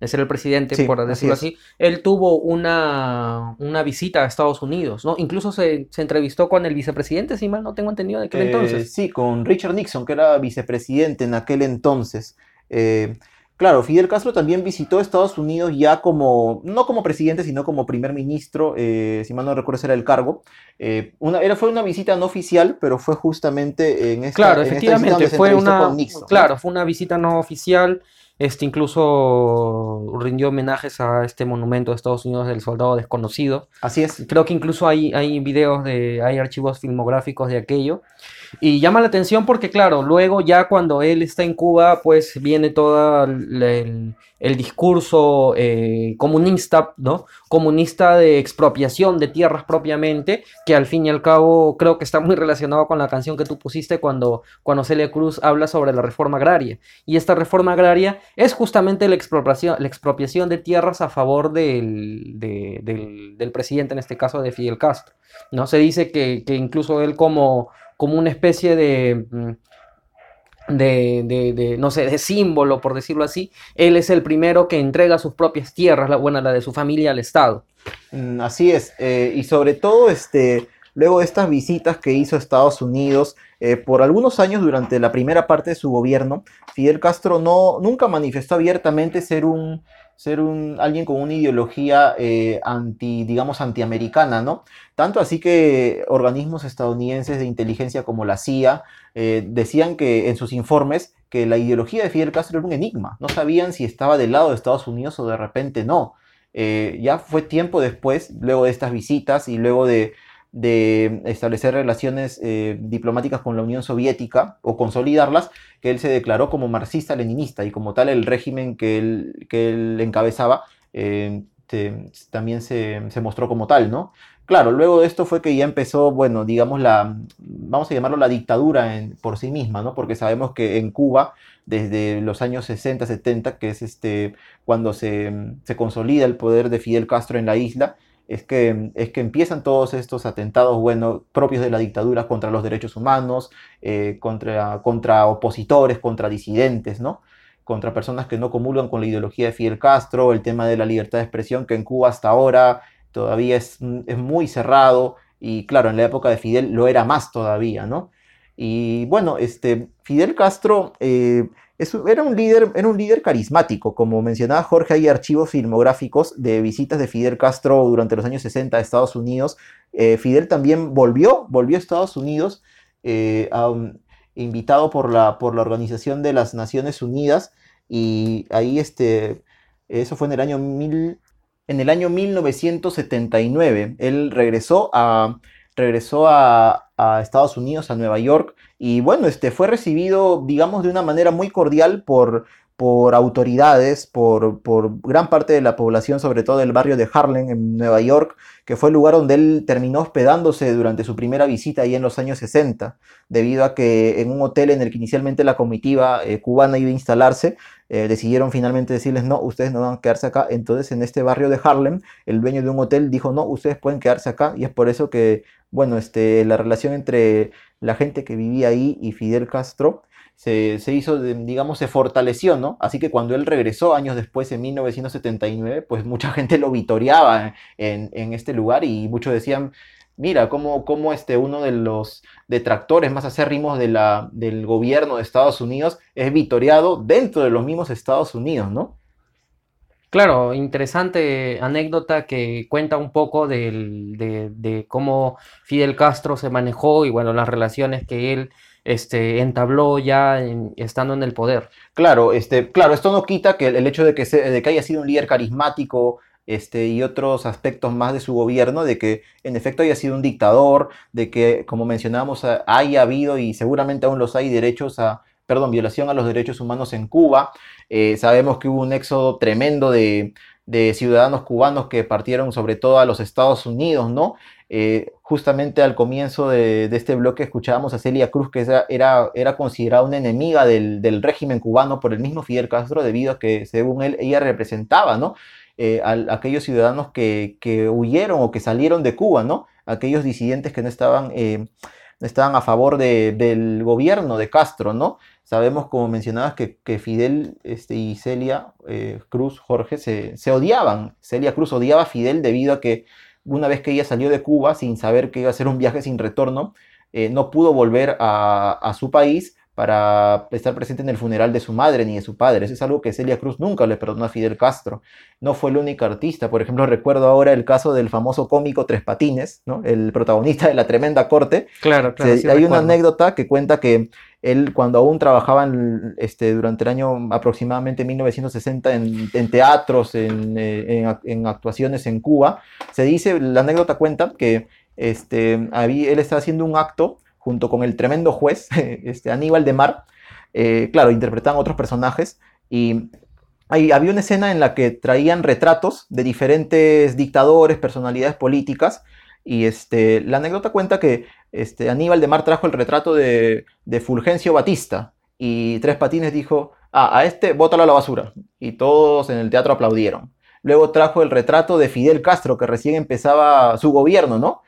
de- ser el presidente, Sí, por decirlo así, él tuvo una, una visita a Estados Unidos, ¿no? Incluso se, se entrevistó con el vicepresidente, si mal no tengo entendido, de aquel Eh, entonces. Sí, con Richard Nixon, que era vicepresidente en aquel entonces. Eh, claro, Fidel Castro también visitó Estados Unidos ya como, no como presidente, sino como primer ministro, eh, si mal no recuerdo ese era el cargo. Eh, una, era, fue una visita no oficial, pero fue justamente en esta, Claro, en esta visita efectivamente, fue una, con Nixon, ¿no? claro, fue una visita no oficial, este incluso rindió homenajes a este monumento de Estados Unidos del soldado desconocido. Así es. Creo que incluso hay, hay videos de, hay archivos filmográficos de aquello. Y llama la atención porque, claro, luego ya cuando él está en Cuba, pues viene todo el, el- discurso eh, comunista, ¿no? Comunista de expropiación de tierras propiamente, que al fin y al cabo creo que está muy relacionado con la canción que tú pusiste cuando, cuando Celia Cruz habla sobre la reforma agraria. Y esta reforma agraria es justamente la expropiación, la expropiación de tierras a favor del, de- del, del presidente, en este caso de Fidel Castro. ¿no? Se dice que, que incluso él como, como una especie de, mm, de, de- de, no sé, de símbolo, por decirlo así, él es el primero que entrega sus propias tierras, la buena, la de su familia al Estado. Mm, Así es, eh, y sobre todo este, luego de estas visitas que hizo a Estados Unidos, eh, por algunos años durante la primera parte de su gobierno, Fidel Castro no, nunca manifestó abiertamente ser un, ser un, alguien con una ideología eh, anti, digamos, antiamericana, ¿no? Tanto así que organismos estadounidenses de inteligencia como la CIA eh, decían que en sus informes que la ideología de Fidel Castro era un enigma, no sabían si estaba del lado de Estados Unidos o de repente no. Eh, ya fue tiempo después, luego de estas visitas y luego de, de establecer relaciones eh, diplomáticas con la Unión Soviética o consolidarlas, que él se declaró como marxista-leninista y como tal el régimen que él, que él encabezaba eh, también se, se mostró como tal, ¿no? Claro, luego de esto fue que ya empezó, bueno, digamos la, vamos a llamarlo la dictadura por sí misma, ¿no? Porque sabemos que en Cuba, desde los años 60, 70, que es este, cuando se, se consolida el poder de Fidel Castro en la isla, es que, es que empiezan todos estos atentados, bueno, propios de la dictadura contra los derechos humanos, eh, contra, contra opositores, contra disidentes, ¿no? Contra personas que no comulgan con la ideología de Fidel Castro, el tema de la libertad de expresión, que en Cuba hasta ahora todavía es, es muy cerrado y claro, en la época de Fidel lo era más todavía, ¿no? Y bueno, este, Fidel Castro eh, era, un líder, era un líder carismático, como mencionaba Jorge, hay archivos filmográficos de visitas de Fidel Castro durante los años 60 a Estados Unidos. Eh, Fidel también volvió, volvió a Estados Unidos, eh, invitado por la, por la Organización de las Naciones Unidas, y ahí este, eso fue en el año mil, en el año 1979. Él regresó a, regresó a, a Estados Unidos, a Nueva York, y bueno, este, fue recibido, digamos, de una manera muy cordial por, por autoridades, por, por gran parte de la población, sobre todo del barrio de Harlem, en Nueva York, que fue el lugar donde él terminó hospedándose durante su primera visita ahí en los años 60, debido a que en un hotel en el que inicialmente la comitiva eh, cubana iba a instalarse, eh, decidieron finalmente decirles, no, ustedes no van a quedarse acá. Entonces, en este barrio de Harlem, el dueño de un hotel dijo, no, ustedes pueden quedarse acá. Y es por eso que, bueno, este, la relación entre la gente que vivía ahí y Fidel Castro se, se hizo, digamos, se fortaleció, ¿no? Así que cuando él regresó años después, en 1979, pues mucha [LAUGHS] gente lo vitoreaba en, en este lugar y muchos decían, mira, cómo, cómo este, uno de los detractores más acérrimos del gobierno de Estados Unidos es vitoreado dentro de los mismos Estados Unidos, ¿no? Claro, interesante anécdota que cuenta un poco de, de cómo Fidel Castro se manejó y bueno, las relaciones que él este, entabló ya estando en el poder. Claro, este, claro, esto no quita que el, hecho de que, se- de que haya sido un líder carismático este, y otros aspectos más de su gobierno, de que en efecto haya sido un dictador, de que, como mencionábamos, ha- haya habido y seguramente aún los hay derechos a, perdón, violación a los derechos humanos en Cuba. Eh, sabemos que hubo un éxodo tremendo de, de ciudadanos cubanos que partieron sobre todo a los Estados Unidos, ¿no? Eh, justamente al comienzo de, este bloque escuchábamos a Celia Cruz, que era, era, era considerada una enemiga del, régimen cubano por el mismo Fidel Castro, debido a que, según él, ella representaba, ¿no? Eh, a, aquellos ciudadanos que, huyeron o que salieron de Cuba, ¿no? Aquellos disidentes que no estaban, eh, estaban a favor de- del gobierno de Castro, ¿no? Sabemos, como mencionabas, que, Fidel este, y Celia Cruz, Jorge, se odiaban. Celia Cruz odiaba a Fidel debido a que una vez que ella salió de Cuba sin saber que iba a ser un viaje sin retorno, eh, no pudo volver a, a su país para estar presente en el funeral de su madre ni de su padre. Eso es algo que Celia Cruz nunca le perdonó a Fidel Castro. No fue el único artista. Por ejemplo, recuerdo ahora el caso del famoso cómico Tres Patines, ¿no? el protagonista de la tremenda corte, Claro, se- hay una anécdota que cuenta que él, cuando aún trabajaba este, durante el año aproximadamente 1960 en, teatros, en, eh, en ac- en actuaciones en Cuba, se dice, la anécdota cuenta que este, él estaba haciendo un acto junto con el tremendo juez, [LAUGHS] este, Aníbal de Mar, eh, claro, interpretaban otros personajes, y Ahí había una escena en la que traían retratos de diferentes dictadores, personalidades políticas, y este, la anécdota cuenta que este, Aníbal de Mar trajo el retrato de, de Fulgencio Batista, y Tres Patines dijo, ah, a este bótalo a la basura, y todos en el teatro aplaudieron. Luego trajo el retrato de Fidel Castro, que recién empezaba su gobierno, ¿no?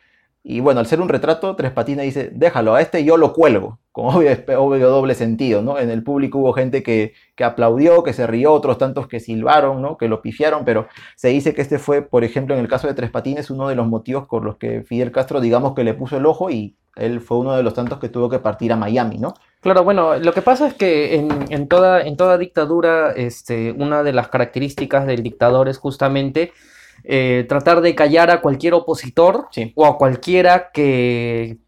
Y bueno, al ser un retrato, Tres Patines dice, déjalo, a este yo lo cuelgo, con obvio, [LAUGHS] obvio doble sentido, ¿no? En el público hubo gente que, que aplaudió, que se rió, otros tantos que silbaron, ¿no? Que lo pifiaron, pero se dice que este fue, por ejemplo, en el caso de Tres Patines, uno de los motivos por los que Fidel Castro, digamos que le puso el ojo y él fue uno de los tantos que tuvo que partir a Miami, ¿no? Claro, bueno, lo que pasa es que en, en toda, en toda dictadura, este, una de las características del dictador es justamente eh, tratar de callar a cualquier opositor Sí. o a cualquiera que,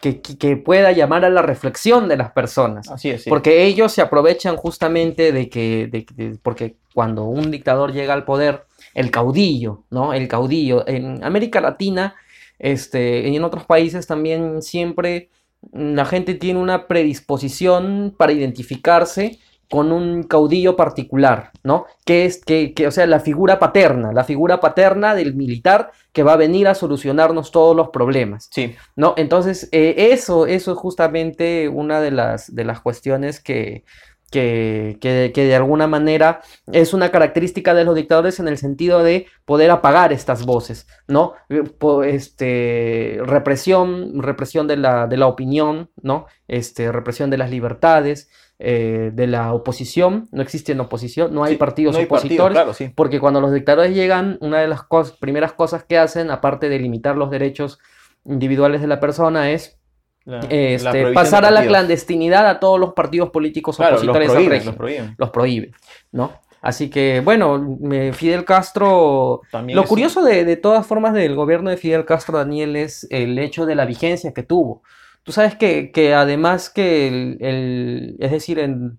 que, que pueda llamar a la reflexión de las personas. Así es, sí. Porque ellos se aprovechan justamente de que, de- de- porque cuando un dictador llega al poder, el caudillo, ¿no? El caudillo. En América Latina, este, y en otros países también siempre la gente tiene una predisposición para identificarse con un caudillo particular, ¿no? Que es, que, que, o sea, la figura paterna, la figura paterna del militar que va a venir a solucionarnos todos los problemas. Sí, ¿no? Entonces, eh, eso, eso es justamente una de las, de las cuestiones que, que, que- que de alguna manera es una característica de los dictadores en el sentido de poder apagar estas voces, ¿no? Eh, Este, represión, represión de la, de la opinión, ¿no? Este, represión de las libertades, eh, de la oposición, no existen oposición, no hay Sí, partidos no hay partido, opositores, claro, sí. porque cuando los dictadores llegan, una de las cos- primeras cosas que hacen, aparte de limitar los derechos individuales de la persona, es La- la este, pasar a la clandestinidad a todos los partidos políticos Claro, los opositores al prohíben, régimen. los prohíben. Los prohíbe, ¿no? Así que, bueno, me- Fidel Castro También lo es curioso de, de todas formas del gobierno de Fidel Castro, Daniel, es el hecho de la vigencia que tuvo. Tú sabes que, que además que el, el- es decir, en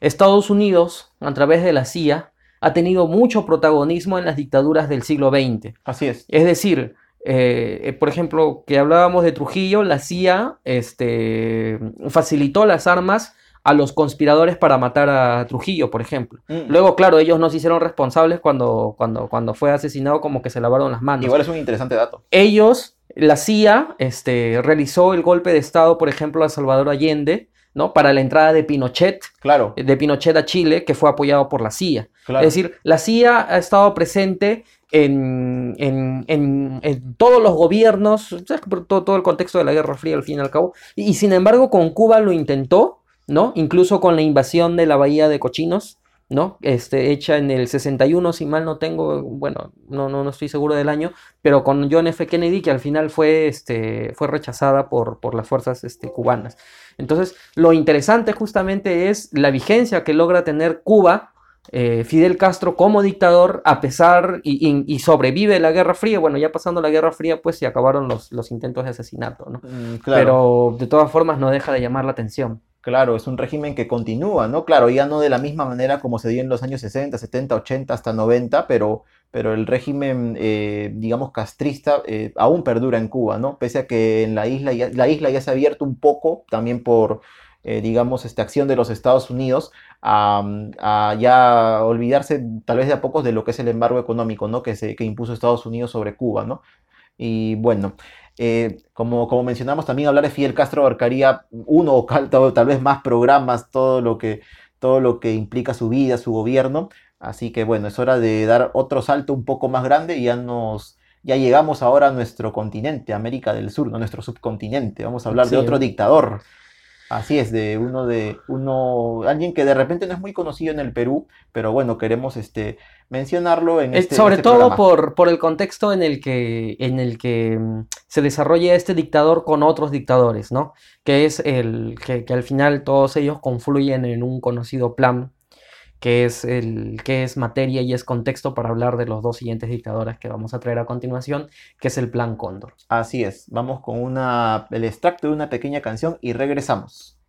Estados Unidos, a través de la CIA, ha tenido mucho protagonismo en las dictaduras del siglo XX. Así es. Es decir, eh, eh, por ejemplo, que hablábamos de Trujillo, la CIA este, facilitó las armas a los conspiradores para matar a Trujillo, por ejemplo. Mm. Luego, claro, ellos no se hicieron responsables cuando, cuando, cuando fue asesinado, como que se lavaron las manos. Igual es un interesante dato. Ellos, la CIA, este, realizó el golpe de Estado, por ejemplo, a Salvador Allende, ¿no? Para la entrada de Pinochet, Claro, de Pinochet a Chile, que fue apoyado por la CIA. claro. Es decir, la CIA ha estado presente en, en- en- en todos los gobiernos, todo, todo el contexto de la Guerra Fría al fin y al cabo, y, y sin embargo con Cuba lo intentó, ¿no? Incluso con la invasión de la Bahía de Cochinos, ¿no? Este, hecha en el 61, si mal no tengo, bueno, no, no, no estoy seguro del año, pero con John F. Kennedy, que al final fue, este, fue rechazada por, por las fuerzas este, cubanas. Entonces, lo interesante justamente es la vigencia que logra tener Cuba, eh, Fidel Castro como dictador, a pesar y, y- y sobrevive la Guerra Fría. Bueno, ya pasando la Guerra Fría, pues se acabaron los, los intentos de asesinato, ¿no? Mm, claro. Pero de todas formas no deja de llamar la atención. Claro, es un régimen que continúa, ¿no? Claro, ya no de la misma manera como se dio en los años 60, 70, 80 hasta 90, pero, pero el régimen, eh, digamos, castrista eh, aún perdura en Cuba, ¿no? Pese a que en la isla ya, la isla ya se ha abierto un poco, también por, eh, digamos, esta acción de los Estados Unidos, a, a ya olvidarse tal vez de a pocos de lo que es el embargo económico, ¿no? Que, se, que impuso Estados Unidos sobre Cuba, ¿no? Y bueno, eh, como, como mencionamos, también hablar de Fidel Castro abarcaría uno o tal, tal vez más programas, todo lo que, todo lo que implica su vida, su gobierno. Así que bueno, es hora de dar otro salto un poco más grande y ya nos, ya llegamos ahora a nuestro continente, América del Sur, no nuestro subcontinente. Vamos a hablar de otro dictador. Así es, de uno de uno, alguien que de repente no es muy conocido en el Perú, pero bueno, queremos este mencionarlo en Eh, este, en sobre este todo por, por el contexto en el que, en el que mm, se desarrolla este dictador con otros dictadores, ¿no? Que es el que, que al final todos ellos confluyen en un conocido plan, que es el que es materia y es contexto para hablar de los dos siguientes dictadores que vamos a traer a continuación, que es el Plan Cóndor. Así es, vamos con una, el extracto de una pequeña canción y regresamos.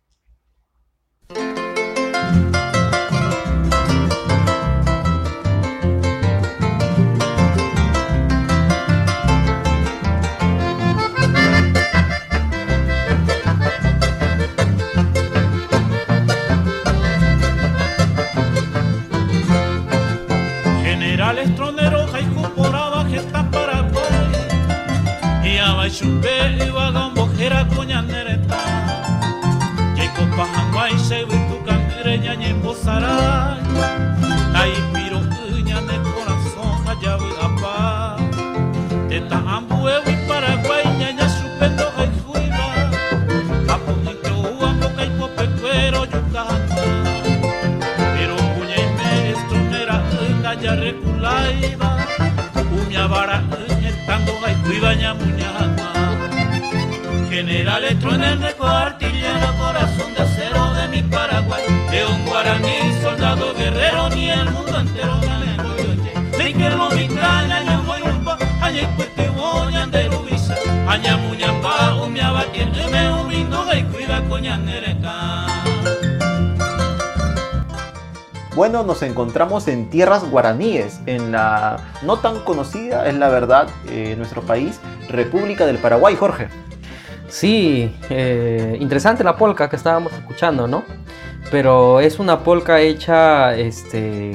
Candireña y en bozaray ahí piro uña de corazón allá voy a pa te ambue y Paraguay ñaña chupendo hay juiva apo ni que uan boca y pope cuero yucajama pero puña y me estronera enda ya reculaiba umia vara estando hay cuibaña muñama generales truenen de artillero corazón de acero de mi Paraguay león guaraní soldado guerrero ni el mundo entero ni que lo micaña ña voy umpa añe cuete boña de lubisa aña muñamba umia batien me umindo hay cuida coñanereca Bueno, nos encontramos en tierras guaraníes, en la no tan conocida, es la verdad, eh, en nuestro país, República del Paraguay, Jorge. Sí, eh, interesante la polca que estábamos escuchando, ¿no? Pero es una polca hecha, este,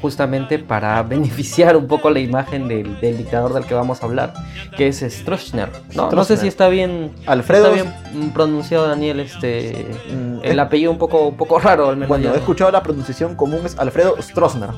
justamente para [LAUGHS] beneficiar un poco la imagen del, del dictador del que vamos a hablar, que es Stroessner, ¿no? No sé si está bien, Alfredo- está bien pronunciado, Daniel, este, Mm, el apellido un poco, un poco raro, al menos. Bueno, he escuchado la pronunciación común, es Alfredo Stroessner.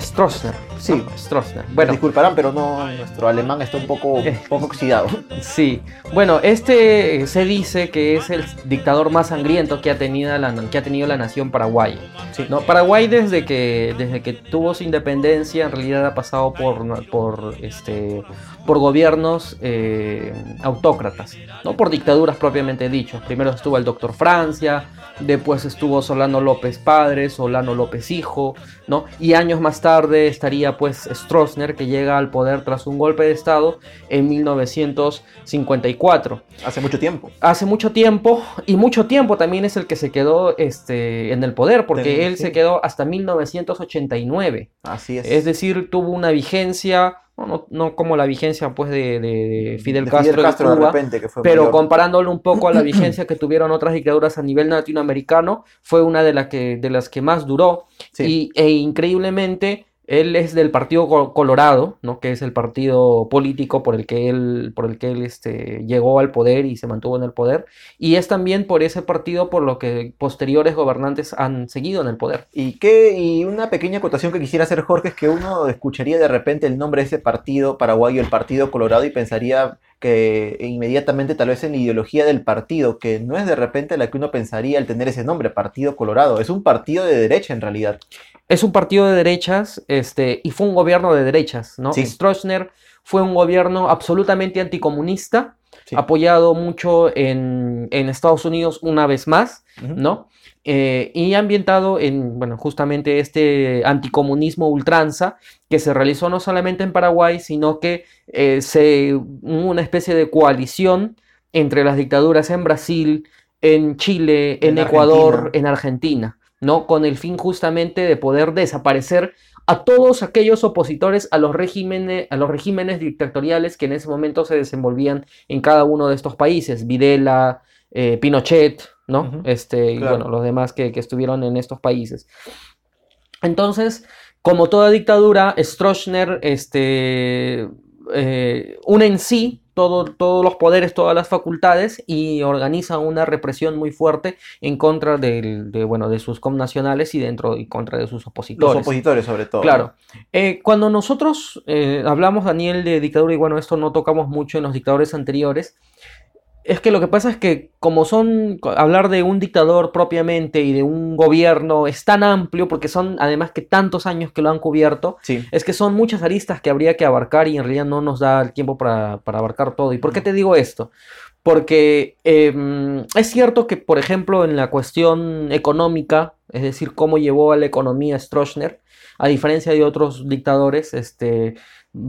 Stroessner. Sí. ¿no? Stroessner. Bueno. Disculparán, pero no, nuestro alemán está un poco, un poco oxidado. sí. Bueno, este eh, se dice que es el dictador más sangriento que ha tenido la, que ha tenido la nación paraguaya. Sí. ¿no? Paraguay desde que, desde que tuvo su independencia en realidad ha pasado por, por, este, por gobiernos eh, autócratas, no por dictaduras propiamente dicho. Primero estuvo el doctor Francia, después estuvo Solano López padre, Solano López hijo, ¿no? y años más tarde estaría pues Stroessner que llega al poder tras un golpe de estado en 1954 Hace mucho tiempo. hace mucho tiempo y mucho tiempo también es el que se quedó este, en el poder porque él sí. se quedó hasta 1989 Así es. es decir tuvo una vigencia no, no- como la vigencia pues de, de Fidel De Castro, de Castro de Cuba, repente, que fue pero mayor. comparándolo un poco a la [CLEARS THROAT] vigencia que tuvieron otras dictaduras a nivel latinoamericano fue una de, la que, de las que más duró Sí. y, e increíblemente él es del Partido Co- Colorado, ¿no? que es el partido político por el que él, por el que él este, llegó al poder y se mantuvo en el poder. Y es también por ese partido por lo que posteriores gobernantes han seguido en el poder. ¿Y qué? Y una pequeña acotación que quisiera hacer, Jorge, es que uno escucharía de repente el nombre de ese partido paraguayo, el Partido Colorado, y pensaría que inmediatamente tal vez en la ideología del partido, que no es de repente la que uno pensaría al tener ese nombre, Partido Colorado. Es un partido de derecha en realidad. Es un partido de derechas este, y fue un gobierno de derechas. ¿no? Sí. Stroessner fue un gobierno absolutamente anticomunista, Sí. apoyado mucho en, en Estados Unidos una vez más. ¿no? Eh, y ambientado en, bueno, justamente este anticomunismo ultranza que se realizó no solamente en Paraguay, sino que eh, se hubo una especie de coalición entre las dictaduras en Brasil, en Chile, en, En Ecuador, Argentina. en Argentina, ¿no? Con el fin justamente de poder desaparecer a todos aquellos opositores a los regímenes, a los regímenes dictatoriales que en ese momento se desenvolvían en cada uno de estos países, Videla, eh, Pinochet, ¿no? Este, y bueno, los demás que, que estuvieron en estos países. Entonces, como toda dictadura, Stroessner este, eh, une en sí todo- todos los poderes, todas las facultades y organiza una represión muy fuerte en contra del- de, bueno, de sus connacionales y dentro y contra de sus Los opositores. opositores, sobre todo. Claro. Eh, cuando nosotros eh, hablamos, Daniel, de dictadura, y bueno, esto no tocamos mucho en los dictadores anteriores, es que lo que pasa es que como son, hablar de un dictador propiamente y de un gobierno es tan amplio, porque son además que tantos años que lo han cubierto, Sí. es que son muchas aristas que habría que abarcar y en realidad no nos da el tiempo para, para abarcar todo. ¿Y por qué te digo esto? Porque em, es cierto que, por ejemplo, en la cuestión económica, es decir, cómo llevó a la economía Stroessner, a diferencia de otros dictadores, este,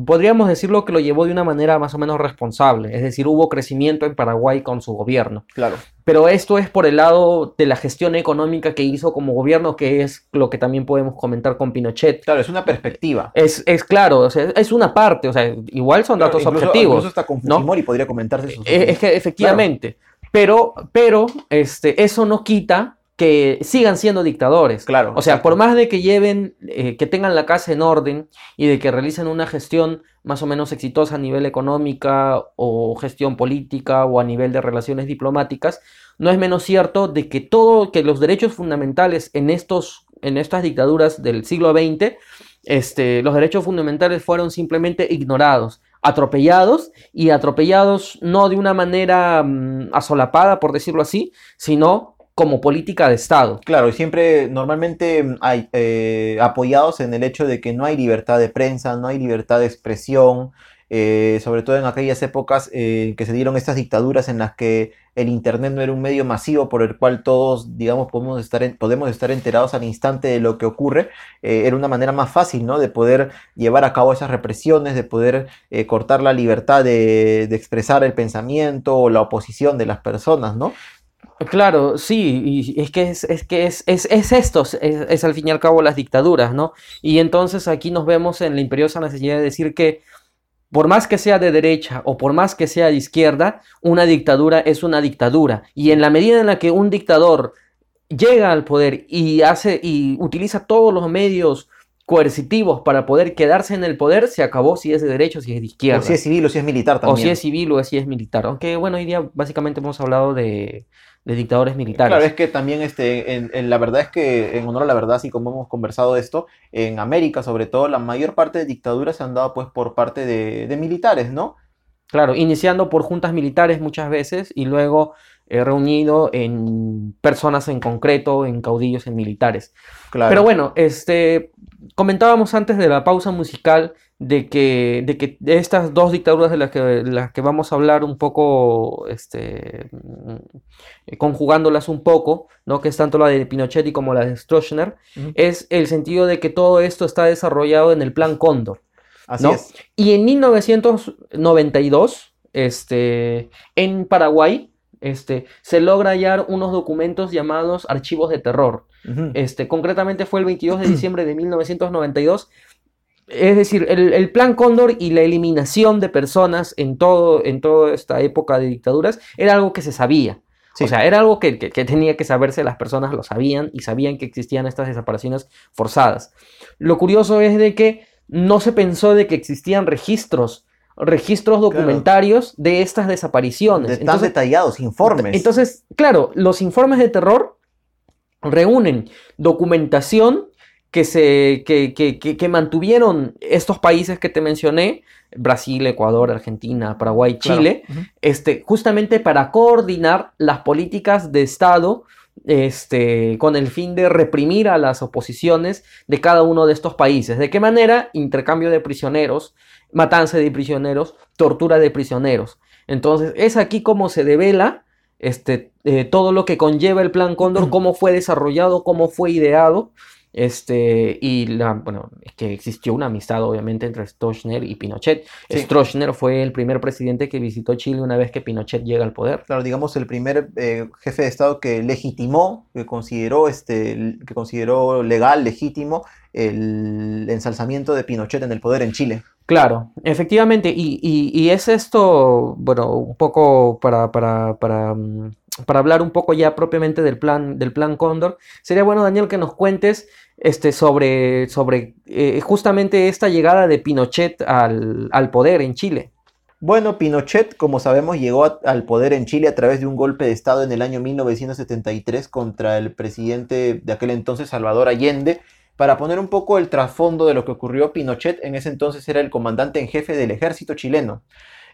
podríamos decirlo que lo llevó de una manera más o menos responsable. Es decir, hubo crecimiento en Paraguay con su gobierno. Claro. Pero esto es por el lado de la gestión económica que hizo como gobierno, que es lo que también podemos comentar con Pinochet. Claro, es una perspectiva. Es, es claro, o sea, es una parte, o sea, igual son datos Incluso- objetivos. Incluso hasta con ¿no? Fujimori podría comentarse sus Eh, Es que efectivamente, pero, pero este, eso no quita que sigan siendo dictadores. Claro, O sea, exacto. por más de que lleven, eh, que tengan la casa en orden y de que realicen una gestión más o menos exitosa a nivel económica o gestión política o a nivel de relaciones diplomáticas, no es menos cierto de que todo, que los derechos fundamentales en estos, en estas dictaduras del siglo XX, este, los derechos fundamentales fueron simplemente ignorados, atropellados y atropellados no de una manera mm, asolapada, por decirlo así, sino como política de Estado. Claro, y siempre normalmente mm, hay eh, apoyados en el hecho de que no hay libertad de prensa, no hay libertad de expresión, eh, sobre todo en aquellas épocas eh, que se dieron estas dictaduras en las que el Internet no era un medio masivo por el cual todos, digamos, podemos estar, en- podemos estar enterados al instante de lo que ocurre, eh, era una manera más fácil, ¿no? De poder llevar a cabo esas represiones, de poder cortar la libertad de, de expresar el pensamiento o la oposición de las personas, ¿no? Claro, sí, y es que es, es que es, es, es esto, es, es al fin y al cabo las dictaduras, ¿no? Y entonces aquí nos vemos en la imperiosa necesidad de decir que por más que sea de derecha o por más que sea de izquierda, una dictadura es una dictadura. Y en la medida en la que un dictador llega al poder y hace y utiliza todos los medios coercitivos para poder quedarse en el poder, se acabó si es de derecha o si es de izquierda. O si es civil o si es militar O también. si es civil o si es militar. Aunque bueno, hoy día básicamente hemos hablado de, de dictadores militares. Claro, es que también este, en, en la verdad es que, en honor a la verdad, así como hemos conversado esto, en América sobre todo, la mayor parte de dictaduras se han dado pues por parte de, de militares, ¿no? Claro, iniciando por juntas militares muchas veces y luego eh, reunido en personas en concreto, en caudillos, en militares. Claro. Pero bueno, este, comentábamos antes de la pausa musical de que, de que estas dos dictaduras de las que, de las que vamos a hablar un poco, este, mm, conjugándolas un poco, ¿no? que es tanto la de Pinochet y como la de Stroessner, es el sentido de que todo esto está desarrollado en el Plan Cóndor. Así ¿no? es. Y en 1992, este, en Paraguay, este, se logra hallar unos documentos llamados archivos de terror. Este, concretamente fue el 22 de diciembre de 1992. Es decir, el, el plan Cóndor y la eliminación de personas en, todo, en toda esta época de dictaduras era algo que se sabía. Sí. O sea, era algo que, que- que tenía que saberse, las personas lo sabían y sabían que existían estas desapariciones forzadas. Lo curioso es de que no se pensó de que existían registros, registros documentarios de estas desapariciones. de tan Entonces, detallados informes. entonces, claro, los informes de terror reúnen documentación que, se, que, que- que- que mantuvieron estos países que te mencioné, Brasil, Ecuador, Argentina, Paraguay, Claro. Chile, este, justamente para coordinar las políticas de Estado este, con el fin de reprimir a las oposiciones de cada uno de estos países. ¿De qué manera? Intercambio de prisioneros, matanza de prisioneros, tortura de prisioneros. Entonces, es aquí como se devela este, eh, todo lo que conlleva el Plan Cóndor, [CLEARS THROAT] cómo fue desarrollado, cómo fue ideado. Este, y la, bueno, es que existió una amistad obviamente entre Stroessner y Pinochet. Sí. Stroessner fue el primer presidente que visitó Chile una vez que Pinochet llega al poder. Claro, digamos el primer eh, jefe de Estado que legitimó, que consideró, este, que consideró legal, legítimo, el ensalzamiento de Pinochet en el poder en Chile. Claro, efectivamente, y, y- y es esto, bueno, un poco para, para, para, mm, para hablar un poco ya propiamente del plan, del plan Cóndor, sería bueno, Daniel, que nos cuentes este, sobre, sobre eh, justamente esta llegada de Pinochet al, al poder en Chile. Bueno, Pinochet, como sabemos, llegó al poder en Chile a través de un golpe de Estado en el año 1973 contra el presidente de aquel entonces, Salvador Allende. Para poner un poco el trasfondo de lo que ocurrió, Pinochet en ese entonces era el comandante en jefe del ejército chileno.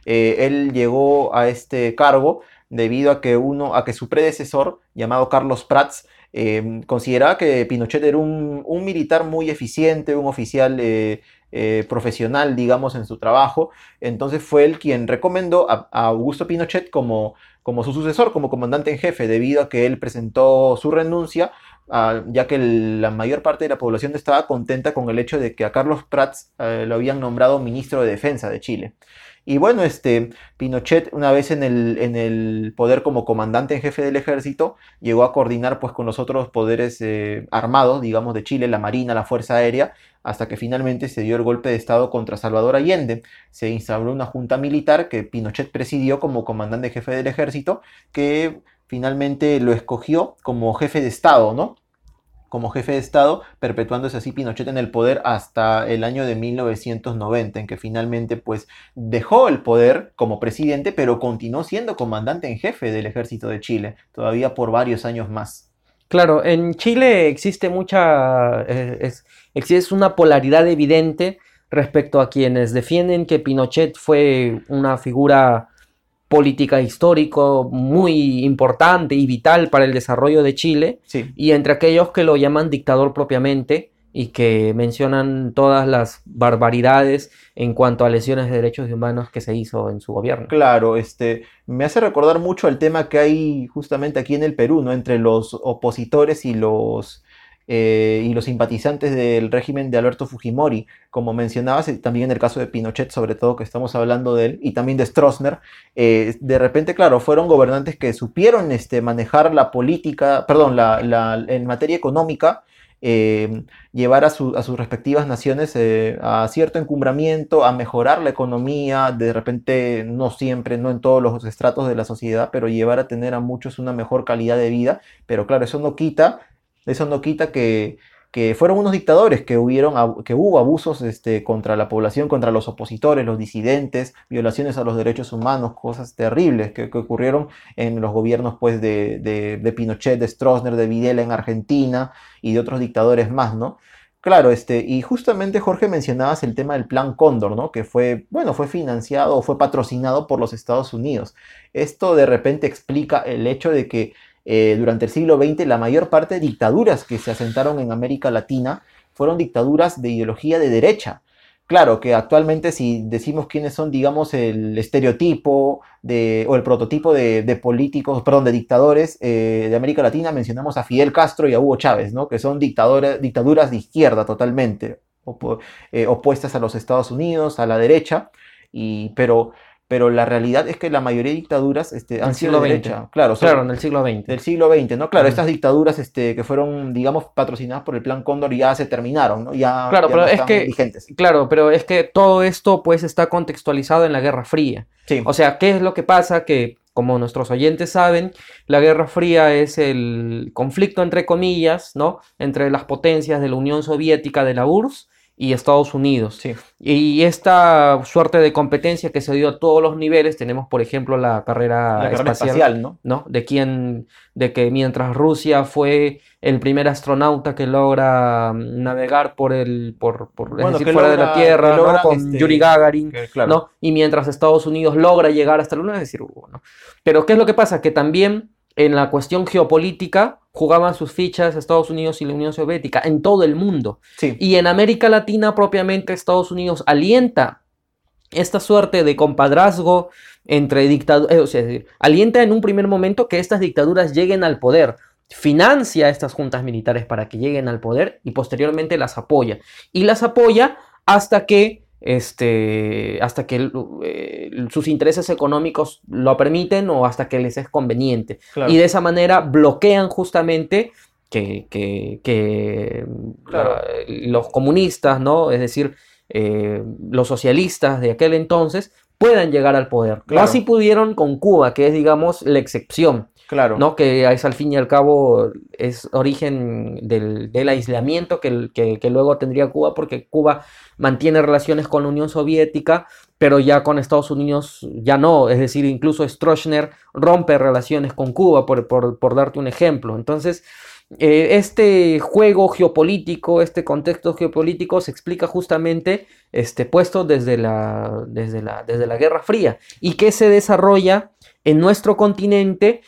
Eh, él llegó a este cargo debido a que, uno, a que su predecesor, llamado Carlos Prats, eh, consideraba que Pinochet era un, militar muy eficiente, un oficial eh, eh, profesional, digamos, en su trabajo. Entonces fue él quien recomendó a, Augusto Pinochet como, su sucesor, como comandante en jefe, debido a que él presentó su renuncia, ah, ya que la mayor parte de la población estaba contenta con el hecho de que a Carlos Prats eh, lo habían nombrado ministro de Defensa de Chile. Y bueno, este, Pinochet, una vez en el, en el poder como comandante en jefe del ejército, llegó a coordinar pues con los otros poderes eh, armados, digamos, de Chile, la Marina, la Fuerza Aérea, hasta que finalmente se dio el golpe de Estado contra Salvador Allende. Se instauró una junta militar que Pinochet presidió como comandante jefe del ejército, que finalmente lo escogió como jefe de Estado, ¿no? Como jefe de Estado, perpetuándose así Pinochet en el poder hasta el año de 1990, en que finalmente pues dejó el poder como presidente, pero continuó siendo comandante en jefe del ejército de Chile, todavía por varios años más. Claro, en Chile existe mucha, eh, existe una polaridad evidente respecto a quienes defienden que Pinochet fue una figura política histórico muy importante y vital para el desarrollo de Chile, Sí. y entre aquellos que lo llaman dictador propiamente y que mencionan todas las barbaridades en cuanto a lesiones de derechos humanos que se hizo en su gobierno. Claro, este, me hace recordar mucho el tema que hay justamente aquí en el Perú, ¿no? Entre los opositores y los, eh, y los simpatizantes del régimen de Alberto Fujimori, como mencionabas, también en el caso de Pinochet, sobre todo que estamos hablando de él, y también de Stroessner, eh, de repente, claro, fueron gobernantes que supieron este, manejar la política, perdón, la, en materia económica, eh, llevar a, su- a sus respectivas naciones a cierto encumbramiento, a mejorar la economía, de repente no siempre, no en todos los estratos de la sociedad, pero llevar a tener a muchos una mejor calidad de vida. Pero claro, eso no quita, eso no quita que, que fueron unos dictadores que, hubieron, que hubo abusos este, contra la población, contra los opositores, los disidentes, violaciones a los derechos humanos, cosas terribles que, que ocurrieron en los gobiernos pues, de, de- de Pinochet, de Stroessner, de Videla en Argentina y de otros dictadores más, ¿no? Claro, este, y justamente Jorge mencionabas el tema del Plan Cóndor, ¿no? Que fue, bueno, fue financiado o fue patrocinado por los Estados Unidos. Esto de repente explica el hecho de que eh, durante el siglo XX la mayor parte de dictaduras que se asentaron en América Latina fueron dictaduras de ideología de derecha. Claro que actualmente si decimos quiénes son, digamos, el estereotipo de, o el prototipo de, políticos, perdón, de dictadores eh, de América Latina, mencionamos a Fidel Castro y a Hugo Chávez, ¿no? Que son dictadores, dictaduras de izquierda totalmente, eh, opuestas a los Estados Unidos, a la derecha, y, pero, pero la realidad es que la mayoría de dictaduras este, han sido de derecha. Claro, Claro, en el siglo XX. del siglo XX, ¿no? Claro, estas dictaduras este, que fueron, digamos, patrocinadas por el Plan Cóndor ya se terminaron, ¿no? Ya, Claro, ya pero no es que- vigentes. Claro, pero es que todo esto pues está contextualizado en la Guerra Fría. Sí. O sea, ¿qué es lo que pasa? Que, como nuestros oyentes saben, la Guerra Fría es el conflicto, entre comillas, ¿no? Entre las potencias de la Unión Soviética, de la URSS, y Estados Unidos. Sí. Y esta suerte de competencia que se dio a todos los niveles, tenemos, por ejemplo, la carrera, la carrera espacial, espacial, ¿no? ¿no? De quien, de que mientras Rusia fue el primer astronauta que logra mm, navegar por el, por, por- es decir, fuera de la Tierra, ¿no? Con este, Yuri Gagarin, que, claro. ¿no? Y mientras Estados Unidos logra llegar hasta la Luna, es decir, hubo, ¿no? Pero ¿qué es lo que pasa? Que también en la cuestión geopolítica jugaban sus fichas Estados Unidos y la Unión Soviética en todo el mundo. Sí. Y en América Latina propiamente Estados Unidos alienta esta suerte de compadrazgo entre dictaduras, o sea, alienta en un primer momento que estas dictaduras lleguen al poder, financia a estas juntas militares para que lleguen al poder y posteriormente las apoya. Y las apoya hasta que, este, hasta que eh, sus intereses económicos lo permiten o hasta que les es conveniente. Claro. Y de esa manera bloquean justamente que, que- que, Claro. la- los comunistas, ¿no? Es decir, eh, los socialistas de aquel entonces puedan llegar al poder. No Claro. así pudieron con Cuba, que es, digamos, la excepción, Claro. ¿no? Que es al fin y al cabo es origen del, del aislamiento que, que- luego tendría Cuba, porque Cuba mantiene relaciones con la Unión Soviética, pero ya con Estados Unidos ya no. Es decir, incluso Stroessner rompe relaciones con Cuba, por, por- por darte un ejemplo. Entonces, eh, este juego geopolítico, este contexto geopolítico se explica justamente este, puesto desde la, desde la, desde la Guerra Fría y que se desarrolla en nuestro continente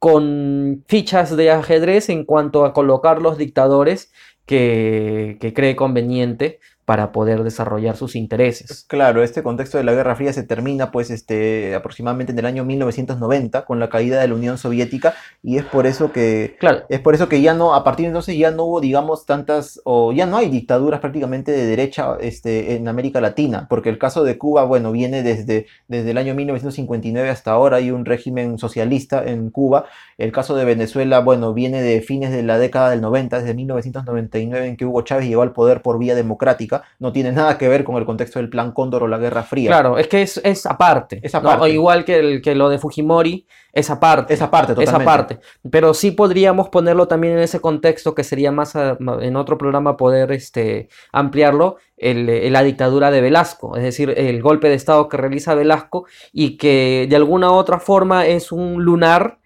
con fichas de ajedrez en cuanto a colocar los dictadores que, cree conveniente para poder desarrollar sus intereses. Claro, este contexto de la Guerra Fría se termina pues este aproximadamente en el año 1990 con la caída de la Unión Soviética y es por eso que Claro, es por eso que ya no a partir de entonces ya no hubo digamos tantas o ya no hay dictaduras prácticamente de derecha este en América Latina, porque el caso de Cuba bueno viene desde desde el año 1959 hasta ahora hay un régimen socialista en Cuba. El caso de Venezuela bueno viene de fines de la década del 90, desde 1999 en que Hugo Chávez llegó al poder por vía democrática, no tiene nada que ver con el contexto del Plan Cóndor o la Guerra Fría. claro, es que es, es aparte. Es ¿no? aparte. O igual que, el, que lo de Fujimori, es aparte. Esa parte Esa totalmente. Pero sí podríamos ponerlo también en ese contexto que sería más a- ma- en otro programa poder este, ampliarlo, el, la dictadura de Velasco, es decir, el golpe de Estado que realiza Velasco y que de alguna u otra forma es un lunar,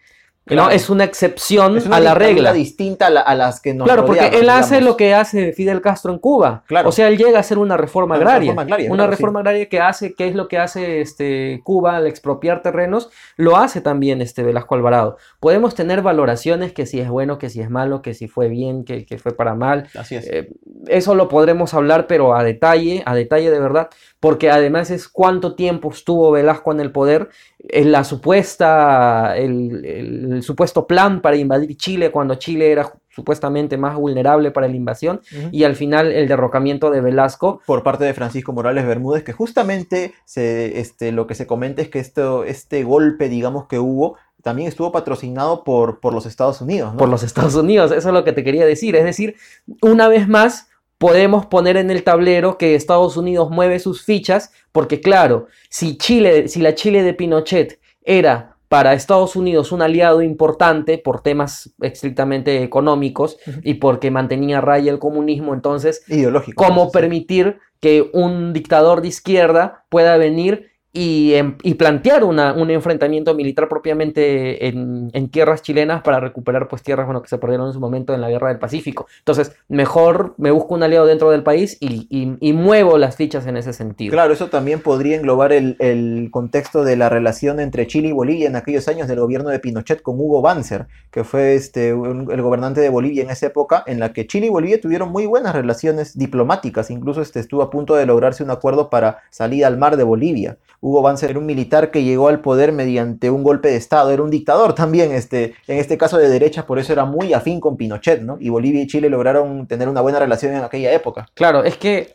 ¿no? Es una excepción Es una a la regla. distinta a, la- a las que nos Claro, porque él hace lo que hace Fidel Castro en Cuba. Claro. O sea, él llega a hacer una reforma Una agraria. reforma agraria, una claro, sí. reforma agraria que hace, ¿qué es lo que hace este, Cuba al expropiar terrenos? Lo hace también este Velasco Alvarado. Podemos tener valoraciones que si es bueno, que si es malo, que si fue bien, que, que fue para mal. Así es. Eh, eso lo podremos hablar, pero a detalle, a detalle de verdad, porque además es cuánto tiempo estuvo Velasco en el poder, en la supuesta, el, supuesto plan para invadir Chile cuando Chile era supuestamente más vulnerable para la invasión, y al final el derrocamiento de Velasco. por parte de Francisco Morales Bermúdez, que justamente se, este, lo que se comenta es que esto, este golpe, digamos, que hubo, también estuvo patrocinado por, por los Estados Unidos, ¿no? por los Estados Unidos. Eso es lo que te quería decir. Es decir, una vez más, podemos poner en el tablero que Estados Unidos mueve sus fichas, porque claro, si Chile, si la Chile de Pinochet era para Estados Unidos un aliado importante por temas estrictamente económicos y porque mantenía a raya el comunismo, entonces, Ideológico. ¿cómo sí. permitir que un dictador de izquierda pueda venir y, em- y plantear un enfrentamiento militar propiamente en, tierras chilenas para recuperar pues tierras que se perdieron en su momento en la guerra del Pacífico? Entonces, mejor me busco un aliado dentro del país y, muevo las fichas en ese sentido. Claro, eso también podría englobar el, contexto de la relación entre Chile y Bolivia en aquellos años del gobierno de Pinochet con Hugo Banzer, que fue este, el gobernante de Bolivia en esa época, en la que Chile y Bolivia tuvieron muy buenas relaciones diplomáticas, incluso este, estuvo a punto de lograrse un acuerdo para salir al mar de Bolivia. Hugo Banzer era un militar que llegó al poder mediante un golpe de Estado, era un dictador también, este, en este caso de derecha, por eso era muy afín con Pinochet, ¿no? Y Bolivia y Chile lograron tener una buena relación en aquella época. Claro, es que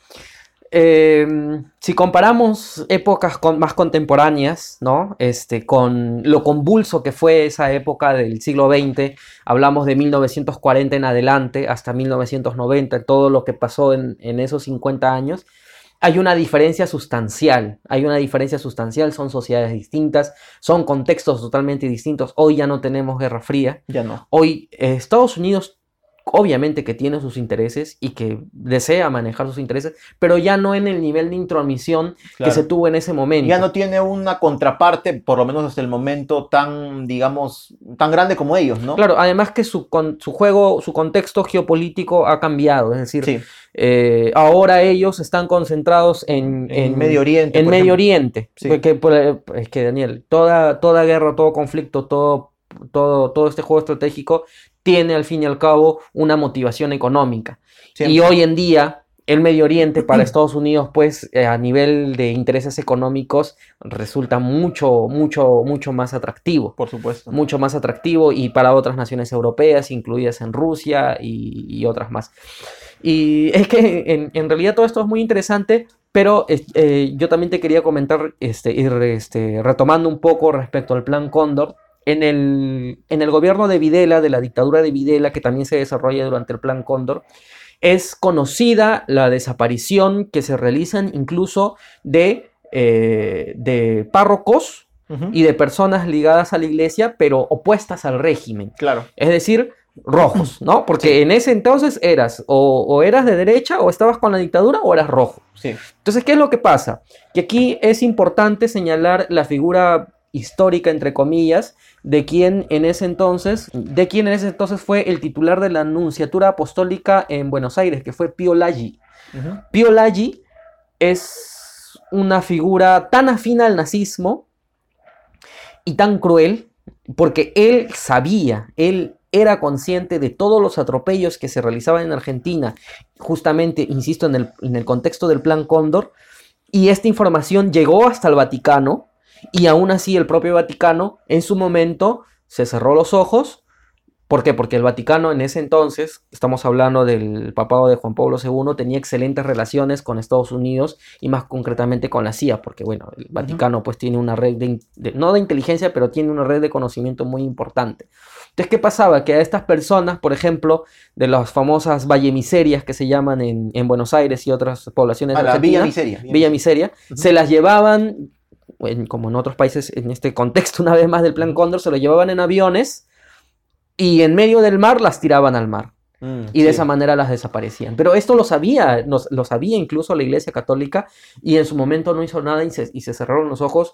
eh, si comparamos épocas más contemporáneas, ¿no? Este, con lo convulso que fue esa época del siglo XX, hablamos de 1940 en adelante hasta 1990, todo lo que pasó en, en esos 50 años, hay una diferencia sustancial, hay una diferencia sustancial, son sociedades distintas, son contextos totalmente distintos, hoy ya no tenemos Guerra Fría, Ya no. Hoy eh, Estados Unidos obviamente que tiene sus intereses y que desea manejar sus intereses, pero ya no en el nivel de intromisión Claro. que se tuvo en ese momento. Ya no tiene una contraparte, por lo menos hasta el momento, tan, digamos, tan grande como ellos, ¿no? Claro, además que su, con- su juego, su contexto geopolítico ha cambiado, es decir, Sí. eh, ahora ellos están concentrados en, En Medio Oriente, En Medio ejemplo. Oriente. Sí. Porque, por- es que, Daniel, toda, toda guerra, todo conflicto, todo, todo, todo este juego estratégico tiene al fin y al cabo una motivación económica. Siempre. Y hoy en día, el Medio Oriente para [CLEARS THROAT] Estados Unidos, pues eh, a nivel de intereses económicos, resulta mucho, mucho, mucho más atractivo. Por supuesto. Mucho más atractivo y para otras naciones europeas, incluidas en Rusia y, y otras más. Y [LAUGHS] es que en, en realidad todo esto es muy interesante, pero eh, yo también te quería comentar, este, ir este, retomando un poco respecto al Plan Cóndor. En el, en el gobierno de Videla, de la dictadura de Videla, que también se desarrolla durante el Plan Cóndor, es conocida la desaparición que se realizan incluso de, eh, de párrocos y de personas ligadas a la iglesia, pero opuestas al régimen. Claro. Es decir, rojos, ¿no? Porque en ese entonces eras o, o eras de derecha o estabas con la dictadura o eras rojo. Sí. Entonces, ¿qué es lo que pasa? Que aquí es importante señalar la figura histórica, entre comillas, de quien en ese entonces, de quien en ese entonces fue el titular de la Nunciatura Apostólica en Buenos Aires, que fue Pío Laggi. Ujú. Pío Laggi es una figura tan afín al nazismo y tan cruel, porque él sabía, él era consciente de todos los atropellos que se realizaban en Argentina, justamente, insisto, en el, en el contexto del Plan Cóndor, y esta información llegó hasta el Vaticano, y aún así el propio Vaticano en su momento se cerró los ojos. ¿Por qué? Porque el Vaticano en ese entonces, estamos hablando del papado de Juan Pablo II, tenía excelentes relaciones con Estados Unidos y más concretamente con la CIA, porque bueno, el Vaticano pues tiene una red de, no de inteligencia, pero tiene una red de conocimiento muy importante. Entonces, ¿qué pasaba? Que a estas personas, por ejemplo, de las famosas Valle Miserias que se llaman en, en Buenos Aires y otras poblaciones A la Villa Miseria. Villa Miseria, se las llevaban, en- como en otros países, en este contexto [LAUGHS] una vez más del Plan Cóndor, se las llevaban en aviones y en medio del mar las tiraban al mar. Mm, Y de sí. esa manera las desaparecían. Pero esto lo sabía, nos- lo sabía incluso la Iglesia Católica y en su momento no hizo nada y se, y se cerraron los ojos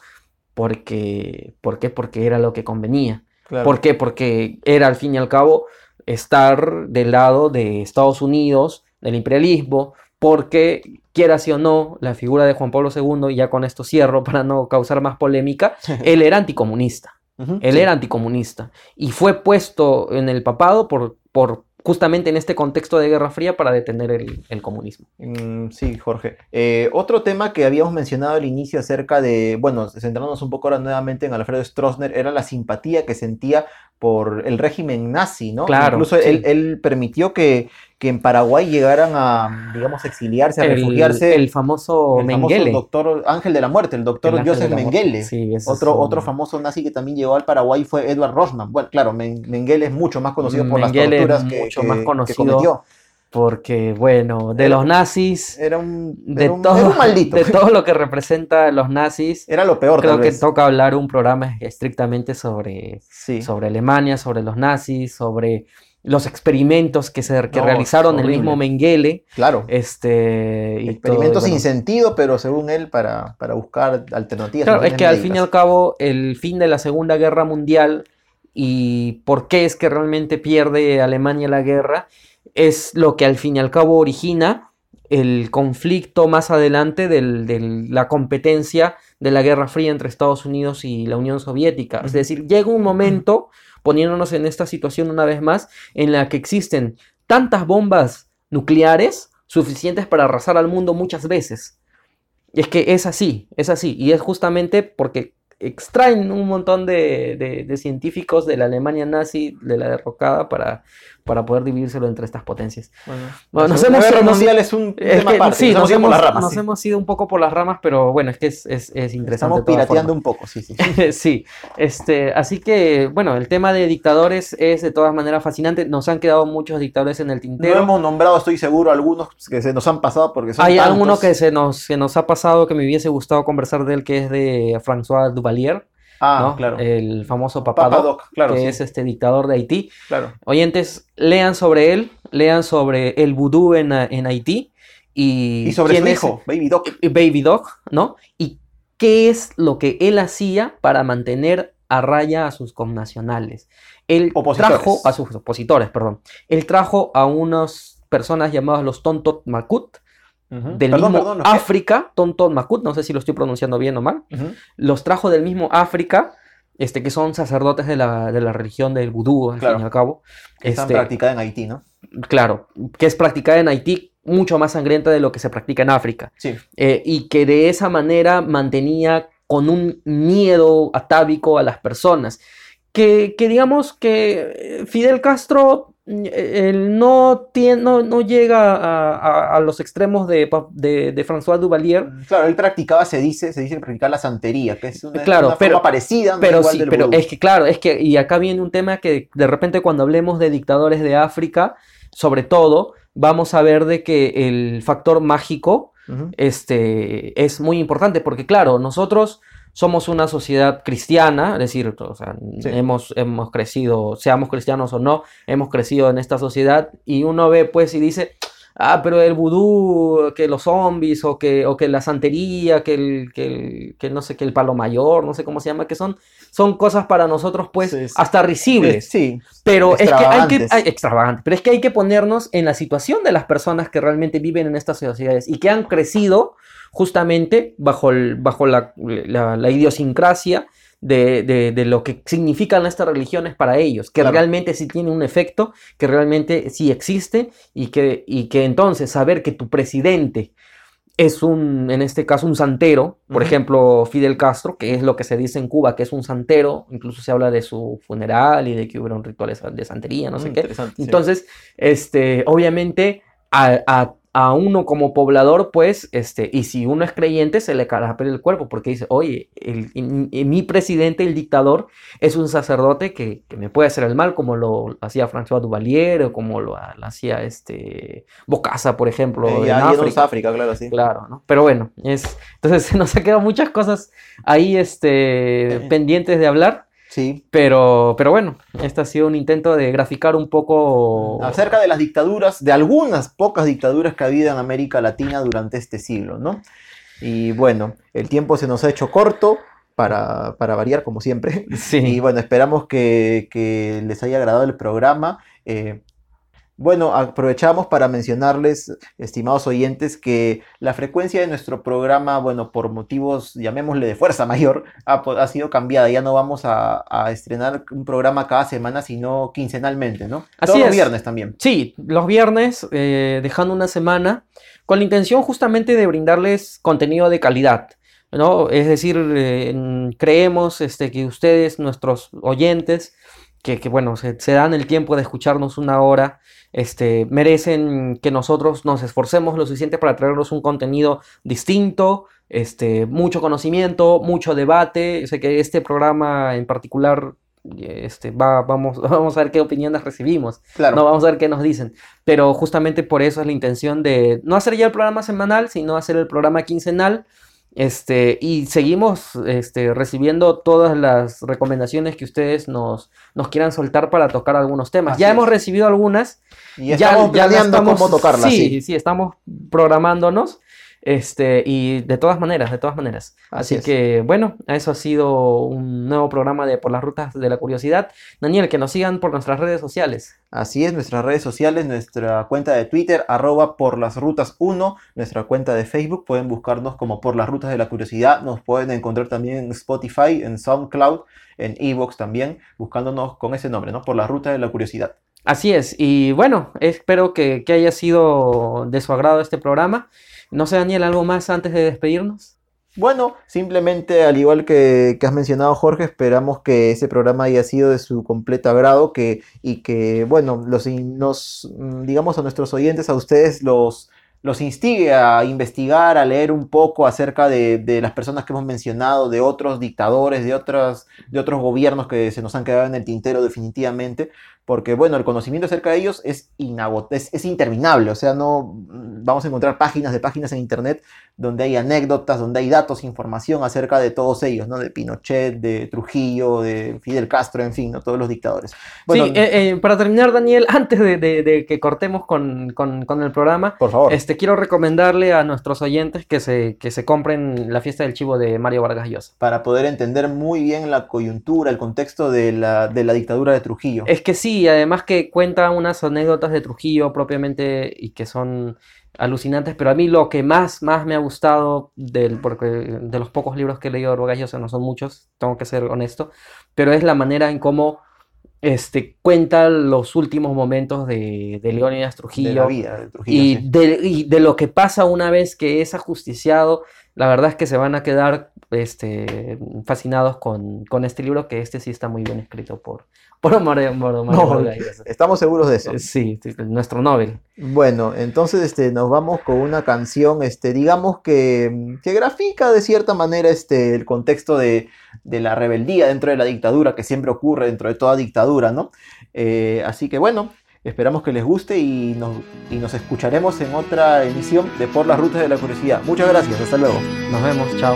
porque, ¿por qué? Porque era lo que convenía. Claro. ¿Por qué? Porque era al fin y al cabo estar del lado de Estados Unidos, del imperialismo, porque quiera sí o no, la figura de Juan Pablo II, y ya con esto cierro para no causar más polémica, [LAUGHS] él era anticomunista. Él sí. era anticomunista y fue puesto en el papado por, por justamente en este contexto de Guerra Fría para detener el, el comunismo. Mm, sí, Jorge. Eh, otro tema que habíamos mencionado al inicio acerca de, bueno, centrándonos un poco ahora nuevamente en Alfredo Stroessner, era la simpatía que sentía por el régimen nazi, ¿no? Claro, Incluso sí. él, él permitió que, que en Paraguay llegaran a, digamos, exiliarse, a El, refugiarse. el famoso el famoso Mengele. doctor Ángel de la Muerte, el doctor El Joseph. Mengele. Sí, ese es Otro, un- otro famoso nazi que también llegó al Paraguay fue Edward Rosman. Bueno, claro, Men- Mengele es mucho más conocido por Mengele es las torturas que, mucho que- más que conocido. cometió. Porque bueno, de Era- los nazis, Era un, de era un, todo, era un maldito. de todo lo que representa los nazis, Era lo peor, creo tal que vez. toca hablar un programa estrictamente sobre, Sí. sobre Alemania, sobre los nazis, sobre los experimentos que se que No, realizaron el mismo Mengele, Claro. este y todo, Experimentos bueno. sin sentido, pero según él, para, para buscar alternativas. Claro, es que al fin y al cabo el fin de la Segunda Guerra Mundial y por qué es que realmente pierde Alemania la guerra es lo que al fin y al cabo origina el conflicto más adelante del- de la competencia de la Guerra Fría entre Estados Unidos y la Unión Soviética. Es decir, llega un momento, poniéndonos en esta situación una vez más, en la que existen tantas bombas nucleares suficientes para arrasar al mundo muchas veces. Y es que es así, es así. Y es justamente porque extraen un montón de, de- de científicos de la Alemania nazi, de la derrocada, para, para poder dividírselo entre estas potencias. Bueno, Bueno, nos hemos- Guerra Mundial es un Es tema que, aparte. sí, nos, ido por hemos, las ramas, nos sí. hemos ido un poco por las ramas, pero bueno, es que es, es- es interesante. Estamos pirateando un poco, sí, sí. [LAUGHS] Sí, este, así que, bueno, el tema de dictadores es de todas maneras fascinante. Nos han quedado muchos dictadores en el No tintero. hemos nombrado, estoy seguro, algunos que se nos han pasado porque son Hay tantos. alguno que se nos, que nos ha pasado que me hubiese gustado conversar de él, que es de François Duvalier, Ah, ¿no? claro. El famoso Papa, Papa Doc, Doc, claro, que sí. es este dictador de Haití. Claro. Oyentes, lean sobre él, lean sobre el vudú en, en Haití y, Y sobre su quién es- hijo, Baby Doc. eh, Baby Dog, ¿no? Y qué es lo que él hacía para mantener a raya a sus connacionales. Él Opositores. trajo a sus opositores, perdón. Él trajo a unas personas llamadas los Tontot Makut Del Perdón, mismo. África, Tontot Makut, no sé si lo estoy pronunciando bien o mal. Los trajo del mismo África, este, que son sacerdotes de la, de la religión del vudú, al Claro. fin y al cabo. Que están Este, practicadas en Haití, ¿no? claro, que es practicada en Haití mucho más sangrienta de lo que se practica en África Sí. eh, y que de esa manera mantenía con un miedo atávico a las personas. Que, que digamos que eh, Fidel Castro él no, tiene, no, no llega a, a- a los extremos de, de, de François Duvalier, Claro, él practicaba, se dice, se dice practicar la santería, que es una, Claro, una pero- forma parecida, pero igual sí, del pero es que claro, es que, y acá viene un tema que de repente cuando hablemos de dictadores de África, sobre todo, vamos a ver de que el factor mágico este, es muy importante, porque claro, nosotros somos una sociedad cristiana, es decir, o sea, Sí. hemos, hemos crecido, seamos cristianos o no, hemos crecido en esta sociedad y uno ve pues y dice, ah, pero el vudú, que los zombies o que, o que la santería, que el, que el, que no sé, que el palo mayor, no sé cómo se llama, que son, son cosas para nosotros pues Sí, sí. hasta risibles. Sí, Pero es que hay que, hay- extravagante, pero es que hay que ponernos en la situación de las personas que realmente viven en estas sociedades y que han crecido justamente bajo, el- bajo la, la- la idiosincrasia de, de- de lo que significan estas religiones para ellos, que Claro. realmente sí tiene un efecto, que realmente sí existe y que, y que entonces saber que tu presidente es un, en este caso, un santero, por ejemplo, Fidel Castro, que es lo que se dice en Cuba, que es un santero, incluso se habla de su funeral y de que hubieron rituales de santería, no sé qué. sí. Entonces, este, obviamente, a, a- a uno como poblador, pues, este, y si uno es creyente, se le carapela el cuerpo, porque dice, oye, el- mi presidente, el dictador, es un sacerdote que, que me puede hacer el mal, como lo hacía François Duvalier, o como lo, lo hacía este Bocasa, por ejemplo, Eh, en África. África, claro, sí. Claro, ¿no? Pero bueno, es, entonces se [LAUGHS] nos ha quedado muchas cosas ahí este, Eh. pendientes de hablar, Sí. pero, pero bueno, este ha sido un intento de graficar un poco... Acerca de las dictaduras, de algunas pocas dictaduras que ha habido en América Latina durante este siglo, ¿no? Y bueno, el tiempo se nos ha hecho corto para, para variar, como siempre. Sí. Y bueno, esperamos que, que les haya agradado el programa. Eh, bueno, aprovechamos para mencionarles, estimados oyentes, que la frecuencia de nuestro programa, bueno, por motivos, llamémosle de fuerza [LAUGHS] mayor, ha, sido cambiada. Ya no vamos a, a estrenar un programa cada semana, sino quincenalmente, ¿no? Así Todos los es. viernes también. Sí, los viernes, eh, dejando una semana, con la intención justamente de brindarles contenido de calidad, ¿no? Es decir, eh, creemos este, que ustedes, nuestros oyentes, que, que, bueno, se, se dan el tiempo de escucharnos una hora, este, merecen que nosotros nos esforcemos lo suficiente para traerles un contenido distinto, este, mucho conocimiento, mucho debate. Sé que este programa en particular este, va, vamos, [LAUGHS] vamos a ver qué opiniones recibimos. Claro. No, vamos a ver qué nos dicen. Pero justamente por eso es la intención de no hacer ya el programa semanal, sino hacer el programa quincenal. Este, y seguimos este, recibiendo todas las recomendaciones que ustedes nos, nos quieran soltar para tocar algunos temas. Así ya es. hemos recibido algunas. Y ya planeando estamos- cómo tocarlas. Sí, sí. sí, estamos programándonos. Este, y de todas maneras, de todas maneras. Así Así, es. que, bueno, eso ha sido un nuevo programa de Por las Rutas de la Curiosidad. Daniel, que nos sigan por nuestras redes sociales. Así es, nuestras redes sociales, nuestra cuenta de Twitter, arroba por las rutas 1, nuestra cuenta de Facebook, pueden buscarnos como por las rutas de la curiosidad, nos pueden encontrar también en Spotify, en SoundCloud, en Evox también, buscándonos con ese nombre, ¿no? Por las rutas de la curiosidad. Así es, y bueno, espero que, que haya sido de su agrado este programa. No sé, Daniel, ¿algo más antes de despedirnos? Bueno, simplemente al igual que, que has mencionado Jorge, esperamos que ese programa haya sido de su completo agrado que, y que, bueno, los, nos, mm, digamos a nuestros oyentes, a ustedes los, los instigue a investigar, a leer un poco acerca de, de las personas que hemos mencionado, de otros dictadores, de, otras, de otros gobiernos que se nos han quedado en el tintero definitivamente, porque, bueno, el conocimiento acerca de ellos es, es, es interminable, o sea, no vamos a encontrar páginas de páginas en internet donde hay anécdotas, donde hay datos, información acerca de todos ellos, ¿no? De Pinochet, de Trujillo, de Fidel Castro, en fin, ¿no? Todos los dictadores. Bueno, sí, eh, eh, para terminar, Daniel, [LAUGHS] antes de, de- de que cortemos con, con- con el programa, por favor. este, quiero recomendarle a nuestros oyentes que se, que se compren la fiesta del chivo de Mario Vargas Llosa. Para poder entender muy bien la coyuntura, el contexto de la, de la dictadura de Trujillo. Es que sí, además que cuenta unas anécdotas de Trujillo propiamente y que son alucinantes, pero a mí lo que más, más me ha gustado del, porque de los pocos libros que he leído de Vargas Llosa, no son muchos, tengo que ser honesto, pero es la manera en cómo este, cuenta los últimos momentos de, de Leónidas de Trujillo la vida de Trujillo. y sí. de, y de lo que pasa una vez que es ajusticiado, la verdad es que se van a quedar este, fascinados con, con este libro, que este sí está muy bien escrito por, [LAUGHS] por Mario, por Mario No, Vargas estamos seguros de eso. Eh, Sí, sí, nuestro Nobel. Bueno, entonces este, nos vamos con una canción, este, digamos que, que grafica de cierta manera este, el contexto de, de la rebeldía dentro de la dictadura, que siempre ocurre dentro de toda dictadura, ¿no? Eh, así que bueno, esperamos que les guste y nos, y nos escucharemos en otra emisión de Por las Rutas de la Curiosidad. Muchas gracias, hasta luego. Nos vemos, chao.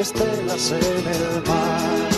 estelas en el mar.